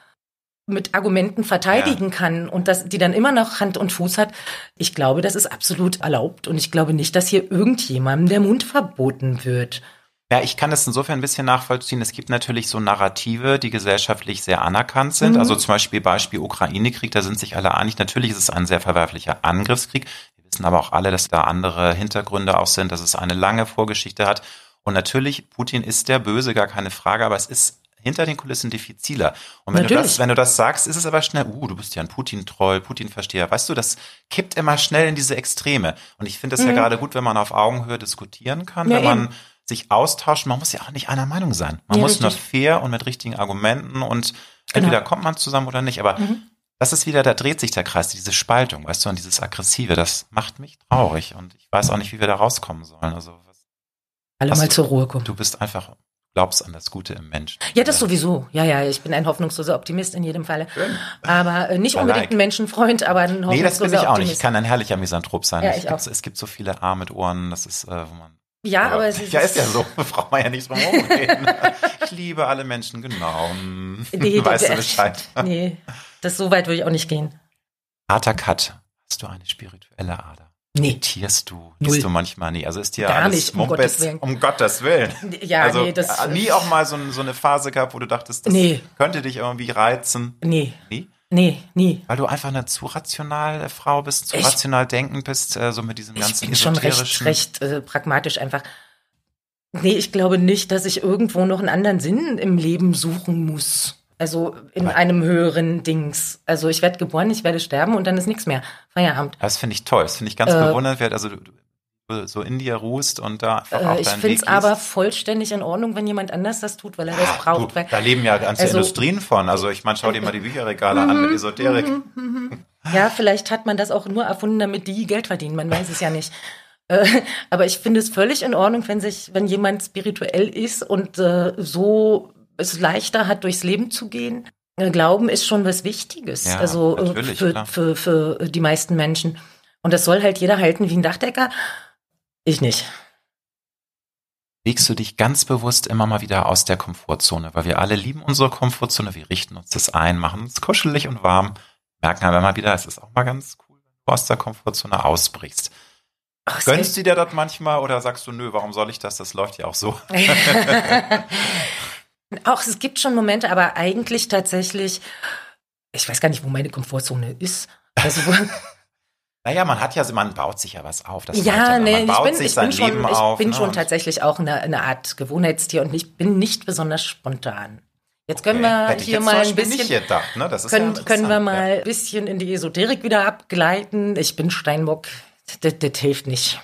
mit Argumenten verteidigen ja. kann und dass die dann immer noch Hand und Fuß hat. Ich glaube, das ist absolut erlaubt und ich glaube nicht, dass hier irgendjemandem der Mund verboten wird. Ja, ich kann das insofern ein bisschen nachvollziehen. Es gibt natürlich so Narrative, die gesellschaftlich sehr anerkannt sind. Mhm. Also zum Beispiel Beispiel Ukraine-Krieg, da sind sich alle einig. Natürlich ist es ein sehr verwerflicher Angriffskrieg. Wir wissen aber auch alle, dass da andere Hintergründe auch sind, dass es eine lange Vorgeschichte hat. Und natürlich, Putin ist der Böse, gar keine Frage, aber es ist hinter den Kulissen diffiziler. Und wenn du Natürlich. das, wenn du das sagst, ist es aber schnell, uh, du bist ja ein Putin-Troll, Putin-Versteher. Weißt du, das kippt immer schnell in diese Extreme. Und ich finde es ja gerade gut, wenn man auf Augenhöhe diskutieren kann, Mhm. Ja, wenn man eben. sich austauscht. Man muss ja auch nicht einer Meinung sein. Man Ja, muss nur richtig. fair und mit richtigen Argumenten und Genau. entweder kommt man zusammen oder nicht. Aber Mhm. das ist wieder, da dreht sich der Kreis, diese Spaltung, weißt du, und dieses Aggressive, das macht mich traurig und ich weiß auch nicht, wie wir da rauskommen sollen. Also was, Alle mal du- zur Ruhe kommen. du bist einfach, glaubst an das Gute im Menschen. Ja, das sowieso. Ja, ja, ich bin ein hoffnungsloser Optimist in jedem Falle. Aber äh, nicht unbedingt like. ein Menschenfreund, aber ein hoffnungsloser Nee, das bin ich auch nicht. Optimist. Ich kann ein herrlicher Misanthrop sein. Ja, es, ich gibt, auch. es gibt so viele A mit Ohren, das ist, äh, wo man. Ja, aber es ja, ist ja so. Braucht man ja nicht drum rumreden. ich liebe alle Menschen, genau. Nee, weißt du Bescheid. Nee, das so weit würde ich auch nicht gehen. Harter Cut. Hast du eine spirituelle Ader? Nee. Meditierst du? Null. Gehst du manchmal nie? Also ist dir Gar alles nicht, um? Gottes Willen. Um Gottes Willen. Ja, also nee, das. äh, nie auch mal so, so eine Phase gehabt, wo du dachtest, das Nee. könnte dich irgendwie reizen. Nee, Nie? nee, nie. Weil du einfach eine zu rationale Frau bist, zu Ich- rational denkend bist, äh, so mit diesem Ich ganzen bin schon recht, recht äh, pragmatisch einfach. Nee, ich glaube nicht, dass ich irgendwo noch einen anderen Sinn im Leben suchen muss. Also in Weil- einem höheren Dings. Also ich werde geboren, ich werde sterben und dann ist nichts mehr. Feierabend. Das finde ich toll. Das finde ich ganz Äh, bewundernswert. Also du, so in dir ruhst und da einfach Äh, ich finde es aber vollständig in Ordnung, wenn jemand anders das tut, weil er das braucht. Du, da leben ja ganze Also- Industrien von. Also ich meine, schau dir mal die Bücherregale an mit Esoterik. ja, vielleicht hat man das auch nur erfunden, damit die Geld verdienen. Man weiß es ja nicht. Äh, aber ich finde es völlig in Ordnung, wenn sich, wenn jemand spirituell ist und äh, so es leichter hat, durchs Leben zu gehen. Äh, Glauben ist schon was Wichtiges. Ja, also äh, für, für, für die meisten Menschen. Und das soll halt jeder halten wie ein Dachdecker. Ich nicht. Legst du dich ganz bewusst immer mal wieder aus der Komfortzone, weil wir alle lieben unsere Komfortzone, wir richten uns das ein, machen uns kuschelig und warm, merken aber mal wieder, es ist auch mal ganz cool, wenn du aus der Komfortzone ausbrichst. Ach, Gönnst du dir das manchmal oder sagst du, nö, warum soll ich das? Das läuft ja auch so. Auch es gibt schon Momente, aber eigentlich tatsächlich, ich weiß gar nicht, wo meine Komfortzone ist. Also, Naja, man hat ja, man baut sich ja was auf. Das ja, nee, man ich baut bin, sich ich sein bin schon, Leben ich auf. bin ne, schon tatsächlich auch eine, eine Art Gewohnheitstier und ich bin nicht besonders spontan. Jetzt können Okay. wir Hätte ich hier mal ein bisschen, gedacht, ne? Ist ja können, können wir mal ein bisschen in die Esoterik wieder abgleiten. Ich bin Steinbock, das, das hilft nicht.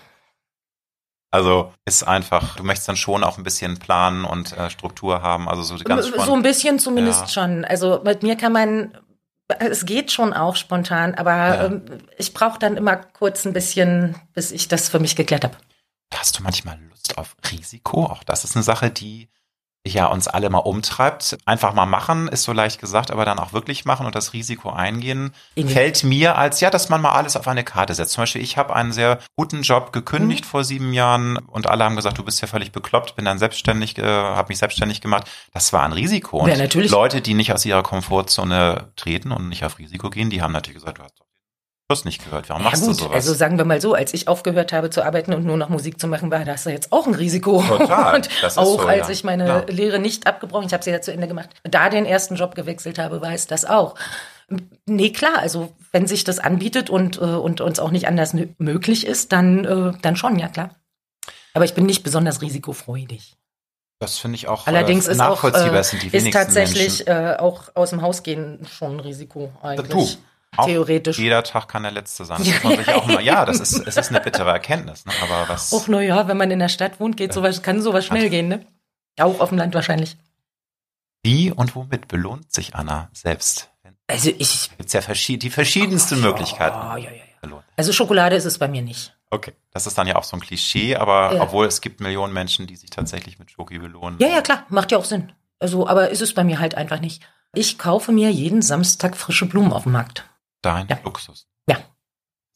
Also ist einfach, du möchtest dann schon auch ein bisschen planen und äh, Struktur haben, also so ganz so spannend. ein bisschen zumindest Ja. schon. Also mit mir kann man, es geht schon auch spontan, aber Ja. ähm, ich brauche dann immer kurz ein bisschen, bis ich das für mich geklärt habe. Hast du manchmal Lust auf Risiko? Auch das ist eine Sache, die ja uns alle mal umtreibt. Einfach mal machen ist so leicht gesagt, aber dann auch wirklich machen und das Risiko eingehen, In- fällt mir als ja, dass man mal alles auf eine Karte setzt. Zum Beispiel, ich habe einen sehr guten Job Mhm. gekündigt vor sieben Jahren und alle haben gesagt, du bist ja völlig bekloppt, bin dann selbstständig, äh, habe mich selbstständig gemacht. Das war ein Risiko. Und Ja, natürlich. Leute, die nicht aus ihrer Komfortzone treten und nicht auf Risiko gehen, die haben natürlich gesagt, du hast doch Schluss nicht gehört. Warum Ja machst gut, du sowas? also sagen wir mal so, als ich aufgehört habe zu arbeiten und nur noch Musik zu machen, war das ja jetzt auch ein Risiko. Total, Und auch so, als ja. ich meine Klar. Lehre nicht abgebrochen, ich habe sie ja zu Ende gemacht, da den ersten Job gewechselt habe, war es das auch. Nee, klar, also wenn sich das anbietet und, äh, und uns auch nicht anders möglich ist, dann, äh, dann schon, ja klar. Aber ich bin nicht besonders risikofreudig. das finde ich auch Allerdings äh, ist auch nachvollziehbar. äh, ist tatsächlich äh, auch aus dem Haus gehen schon ein Risiko eigentlich. Du, auch Theoretisch. Jeder Tag kann der letzte sein. Das Ja, ja, auch mal, ja, das ist, es ist eine bittere Erkenntnis, ne? aber was, Och, na ja, wenn man in der Stadt wohnt, geht sowas, kann sowas schnell gehen, ne? Auch auf dem Land wahrscheinlich. wie und womit belohnt sich Anna selbst? Also ich. Gibt's ja verschied die verschiedensten Möglichkeiten. Ja, ja, ja. Also Schokolade ist es bei mir nicht. Okay, das ist dann ja auch so ein Klischee, aber obwohl es gibt Millionen Menschen, die sich tatsächlich mit Schoki belohnen. Ja, ja, klar, macht ja auch Sinn. Also, aber ist es bei mir halt einfach nicht. Ich kaufe mir jeden Samstag frische Blumen auf dem Markt. Dein Ja. Luxus. Ja.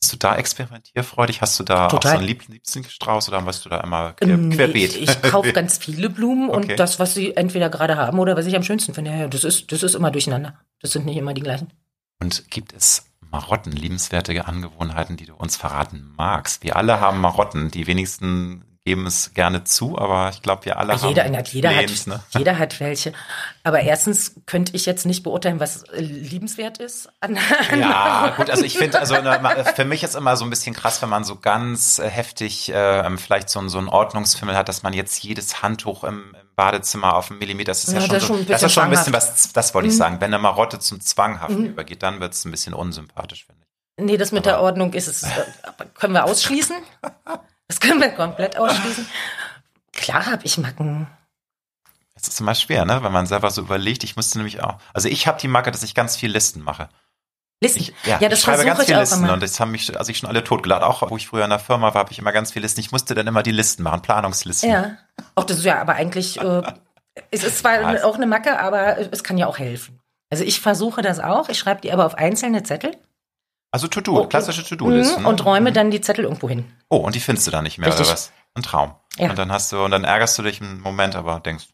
Bist du da experimentierfreudig? Hast du da Total. auch so einen Lieb Lieblingsstrauß oder warst du da immer quer, Ähm, querbeet? Ich, ich kaufe ganz viele Blumen Okay. und das, was sie entweder gerade haben oder was ich am schönsten finde, ja, das ist, das ist immer durcheinander. Das sind nicht immer die gleichen. Und gibt es Marotten, liebenswerte Angewohnheiten, die du uns verraten magst? Wir alle haben Marotten. Die wenigsten geben es gerne zu, aber ich glaube, wir alle jeder, haben jeder, Plans, hat, ne? jeder hat welche. Aber erstens könnte ich jetzt nicht beurteilen, was äh, liebenswert ist. An, an Ja, gut, also ich finde, also für mich ist immer so ein bisschen krass, wenn man so ganz äh, heftig äh, vielleicht so, ein- so einen Ordnungsfimmel hat, dass man jetzt jedes Handtuch im, im Badezimmer auf einen Millimeter, das ist ja, Ja, schon, das so, schon ein das ist bisschen schon ein bisschen was, das wollte ich sagen, wenn eine Marotte zum Zwanghaften übergeht, dann wird es ein bisschen unsympathisch, finde ich. Nee, das mit der Ordnung ist es. Äh, können wir ausschließen? Das können wir komplett ausschließen. Klar habe ich Macken. Es ist immer schwer, ne, wenn man selber so überlegt, ich musste nämlich auch, also ich habe die Macke, dass ich ganz viel Listen mache. Listen. Ich, ja, ja, das ich schreibe ganz viele Listen immer. und das haben mich, also ich schon alle totgeladen. Auch wo ich früher in der Firma war, habe ich immer ganz viele Listen. Ich musste dann immer die Listen machen, Planungslisten. Ja. Auch das ist ja, aber eigentlich, äh, es ist zwar es- auch eine Macke, aber es kann ja auch helfen. Also ich versuche das auch. Ich schreibe die aber auf einzelne Zettel Also To-Do, Oh, klassische To-Do-Listen. mhm, und räume dann die Zettel irgendwo hin. Oh, und die findest du dann nicht mehr, Richtig. oder was? Ein Traum. Ja. Und dann hast du, und dann ärgerst du dich einen Moment, aber denkst,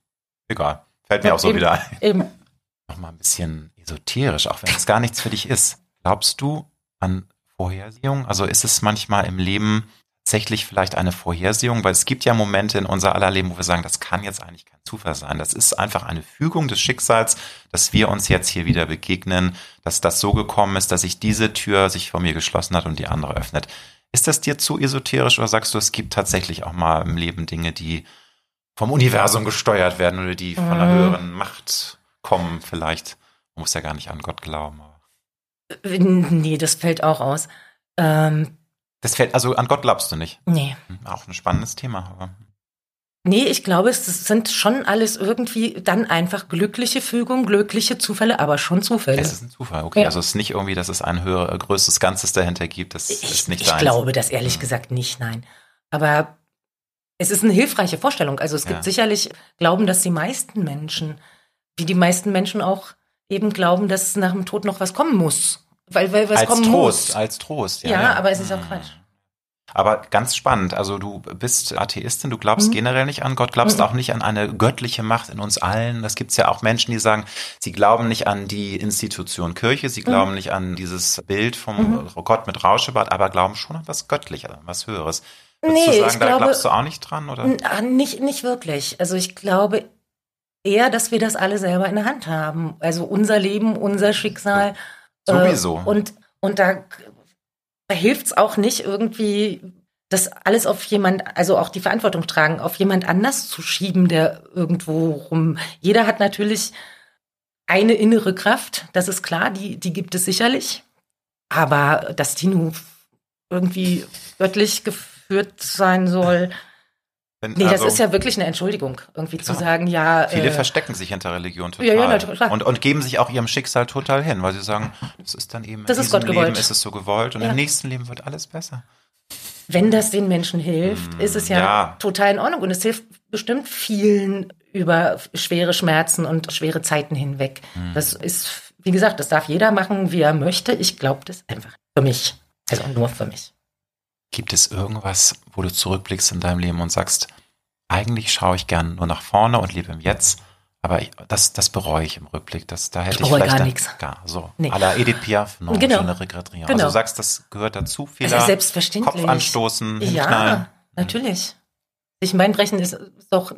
egal. Fällt mir Ja, auch so eben. wieder ein. Eben. Nochmal ein bisschen esoterisch, auch wenn es gar nichts für dich ist. Glaubst du an Vorhersehung? Also ist es manchmal im Leben tatsächlich vielleicht eine Vorhersehung? Weil es gibt ja Momente in unser aller Leben, wo wir sagen, das kann jetzt eigentlich kein Zufall sein. Das ist einfach eine Fügung des Schicksals, dass wir uns jetzt hier wieder begegnen, dass das so gekommen ist, dass sich diese Tür sich vor mir geschlossen hat und die andere öffnet. Ist das dir zu esoterisch oder sagst du, es gibt tatsächlich auch mal im Leben Dinge, die vom Universum gesteuert werden oder die von einer Mhm. höheren Macht kommen vielleicht? Man muss ja gar nicht an Gott glauben. aber- Nee, das fällt auch aus. Ähm, Das fällt, also an Gott glaubst du nicht. nee. Hm, Auch ein spannendes Thema. Aber Nee, ich glaube, es sind schon alles irgendwie dann einfach glückliche Fügungen, glückliche Zufälle, aber schon Zufälle. es ist ein Zufall, okay. Ja. Also es ist nicht irgendwie, dass es ein höher, größtes Ganzes dahinter gibt. Das ich ist nicht ich deins. glaube das ehrlich Hm. gesagt nicht, nein. Aber es ist eine hilfreiche Vorstellung. Also es gibt Ja. sicherlich Glauben, dass die meisten Menschen, wie die meisten Menschen auch eben glauben, dass nach dem Tod noch was kommen muss. Weil, weil was als kommen Trost, muss. als Trost. Ja, Ja, aber es ist auch Hm. Quatsch. Aber ganz spannend. Also du bist Atheistin, du glaubst Mhm. generell nicht an Gott, glaubst Mhm. auch nicht an eine göttliche Macht in uns allen. Das gibt's ja auch Menschen, die sagen, sie glauben nicht an die Institution Kirche, sie glauben nicht an dieses Bild vom Mhm. Gott mit Rauschebart, aber glauben schon an was Göttliches, an was Höheres. Würdest Nee, du ich sagen, da glaube- glaubst du auch nicht dran? Oder? Ah, Nicht, nicht wirklich. Also ich glaube eher, dass wir das alle selber in der Hand haben. Also unser Leben, unser Schicksal. Sowieso. Äh, und, und da, hilft es auch nicht irgendwie, das alles auf jemand, also auch die Verantwortung tragen, auf jemand anders zu schieben, der irgendwo rum. Jeder hat natürlich eine innere Kraft, das ist klar, die, die gibt es sicherlich. Aber dass die nun irgendwie göttlich geführt sein soll, Wenn- Nee, also, das ist ja wirklich eine Entschuldigung, irgendwie zu Klar. sagen, ja. Viele äh, verstecken sich hinter Religion total. Ja, ja, klar. und, und geben sich auch ihrem Schicksal total hin, weil sie sagen, das ist dann eben Das in ist diesem Gott Leben gewollt. ist es so gewollt und Ja. im nächsten Leben wird alles besser. wenn das den Menschen hilft, Mm, ist es ja, ja. total in Ordnung. Und es hilft bestimmt vielen über schwere Schmerzen und schwere Zeiten hinweg. Mm. Das ist, wie gesagt, das darf jeder machen, wie er möchte. Ich glaube das einfach für mich. Also nur für mich. Gibt es irgendwas, wo du zurückblickst in deinem Leben und sagst, eigentlich schaue ich gern nur nach vorne und lebe im Jetzt, aber ich, das, das bereue ich im Rückblick. Das, da hätte ich, bereue vielleicht gar nichts. Gar, so. Nee. À la Edith Piaf, non, Genau. je ne regrette rien. Genau. Also du sagst, das gehört dazu, Fehler, Also selbstverständlich. Kopf anstoßen, Ja, hinknallen. natürlich. Sich mein Brechen ist doch,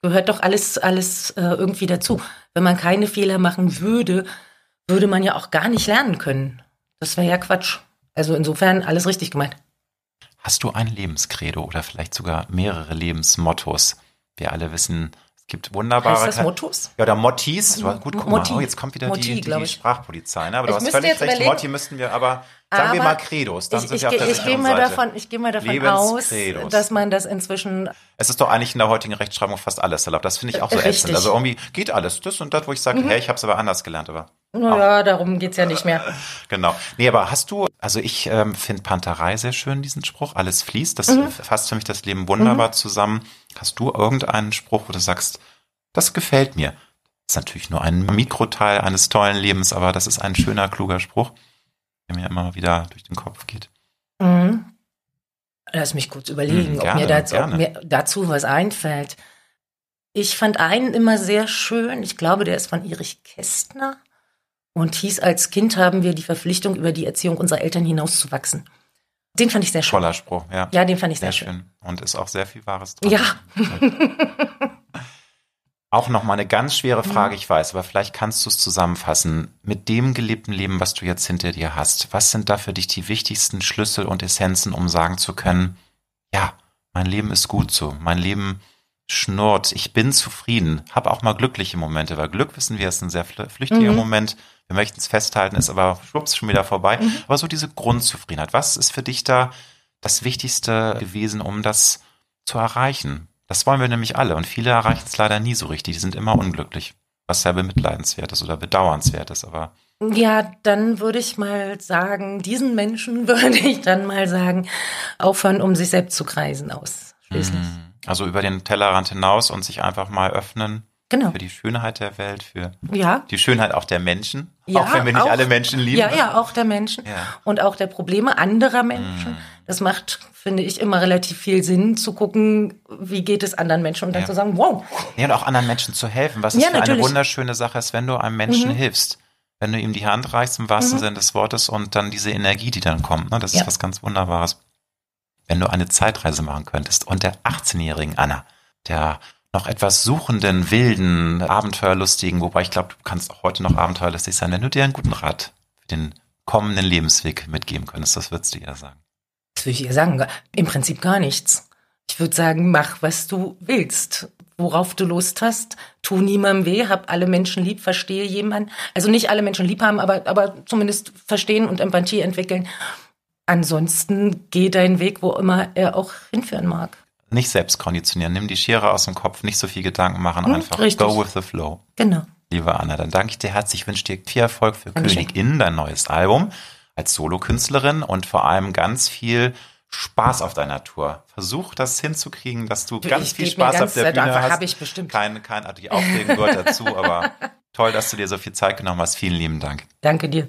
gehört doch alles, alles äh, irgendwie dazu. Wenn man keine Fehler machen würde, würde man ja auch gar nicht lernen können. Das wäre ja Quatsch. Also insofern alles richtig gemeint. Hast du ein Lebenskredo oder vielleicht sogar mehrere Lebensmottos? Wir alle wissen, es gibt wunderbare. Heißt das Mottos? Ja, oder Mottis. Du hast- Gut, guck Motti. mal, oh, jetzt kommt wieder Motti, die, die, die. Sprachpolizei. Ne? Aber du Ich hast müsste völlig jetzt recht. Motti müssten wir, aber sagen wir Aber mal Credos. Dann Ich, sind ich, wir auf der ich gehe mal davon, ich gehe mal davon aus, dass man das inzwischen Es ist doch eigentlich in der heutigen Rechtschreibung fast alles erlaubt. Das finde ich auch so Richtig. ätzend. Also irgendwie geht alles. Das und das, wo ich sage, Mhm. hey, ich habe es aber anders gelernt. Aber Naja, darum geht's ja nicht mehr. genau. Nee, aber hast du, also ich ähm, finde Panterei sehr schön, diesen Spruch. Alles fließt. Das Mhm. fasst für mich das Leben wunderbar zusammen. Hast du irgendeinen Spruch, wo du sagst, das gefällt mir? Das ist natürlich nur ein Mikroteil eines tollen Lebens, aber das ist ein schöner, kluger Spruch, der mir immer wieder durch den Kopf geht. Mhm. Lass mich kurz überlegen, Mhm, ob, gerne, mir dazu, ob mir dazu was einfällt. Ich fand einen immer sehr schön. Ich glaube, der ist von Erich Kästner und hieß, als Kind haben wir die Verpflichtung, über die Erziehung unserer Eltern hinauszuwachsen. Den fand ich sehr schön. Toller Spruch, ja. Ja, den fand ich sehr, Sehr schön. schön. Und ist auch sehr viel Wahres dran. Ja. Auch noch mal eine ganz schwere. Frage, ich weiß, aber vielleicht kannst du es zusammenfassen. Mit dem gelebten Leben, was du jetzt hinter dir hast, was sind da für dich die wichtigsten Schlüssel und Essenzen, um sagen zu können, ja, mein Leben ist gut so, mein Leben schnurrt, ich bin zufrieden, habe auch mal glückliche Momente, weil Glück, wissen wir, ist ein sehr flü- flüchtiger Mhm. Moment. Wir möchten es festhalten, ist aber schwupps schon wieder vorbei. Mhm. Aber so diese Grundzufriedenheit, was ist für dich da das Wichtigste gewesen, um das zu erreichen? Das wollen wir nämlich alle und viele erreichen es leider nie so richtig. Die sind immer unglücklich, was sehr bemitleidenswert ist oder bedauernswert ist. Aber Ja, dann würde ich mal sagen, diesen Menschen würde ich dann mal sagen, aufhören, um sich selbst zu kreisen ausschließlich. mm, also über den Tellerrand hinaus und sich einfach mal öffnen Genau. für die Schönheit der Welt, für Ja. die Schönheit auch der Menschen, Ja, auch wenn wir nicht auch- alle Menschen lieben. Ja, ja, auch der Menschen Ja. und auch der Probleme anderer Menschen. Mm. Das macht, finde ich, immer relativ viel Sinn, zu gucken, wie geht es anderen Menschen und dann zu sagen, wow, Ja, und auch anderen Menschen zu helfen. Was es für eine wunderschöne Sache ist, wenn du einem Menschen Mhm. hilfst. Wenn du ihm die Hand reichst, im wahrsten Sinne des Wortes, und dann diese Energie, die dann kommt. Ne? Das ist was ganz Wunderbares. Wenn du eine Zeitreise machen könntest und der 18-jährigen Anna, der noch etwas suchenden, wilden, abenteuerlustigen, wobei ich glaube, du kannst auch heute noch abenteuerlustig sein, wenn du dir einen guten Rat für den kommenden Lebensweg mitgeben könntest, was würdest du ihr sagen? das würde ich ihr sagen, im Prinzip gar nichts. Ich würde sagen, mach, was du willst. Worauf du Lust hast, tu niemandem weh, hab alle Menschen lieb, verstehe jemanden. Also nicht alle Menschen lieb haben, aber, aber zumindest verstehen und Empathie entwickeln. Ansonsten geh deinen Weg, wo immer er auch hinführen mag. Nicht selbst konditionieren, nimm die Schere aus dem Kopf, nicht so viel Gedanken machen, Hm, einfach richtig. go with the flow. Genau. Liebe Anna, dann danke ich dir herzlich. Ich wünsche dir viel Erfolg für Dankeschön. Königin, dein neues Album als Solokünstlerin und vor allem ganz viel Spaß auf deiner Tour. Versuch das hinzukriegen, dass du ganz Ich viel geb mir Spaß ganz auf der Bühne hast. hab ich bestimmt. Kein, kein die Aufregung gehört dazu, aber toll, dass du dir so viel Zeit genommen hast. Vielen lieben Dank. Danke dir.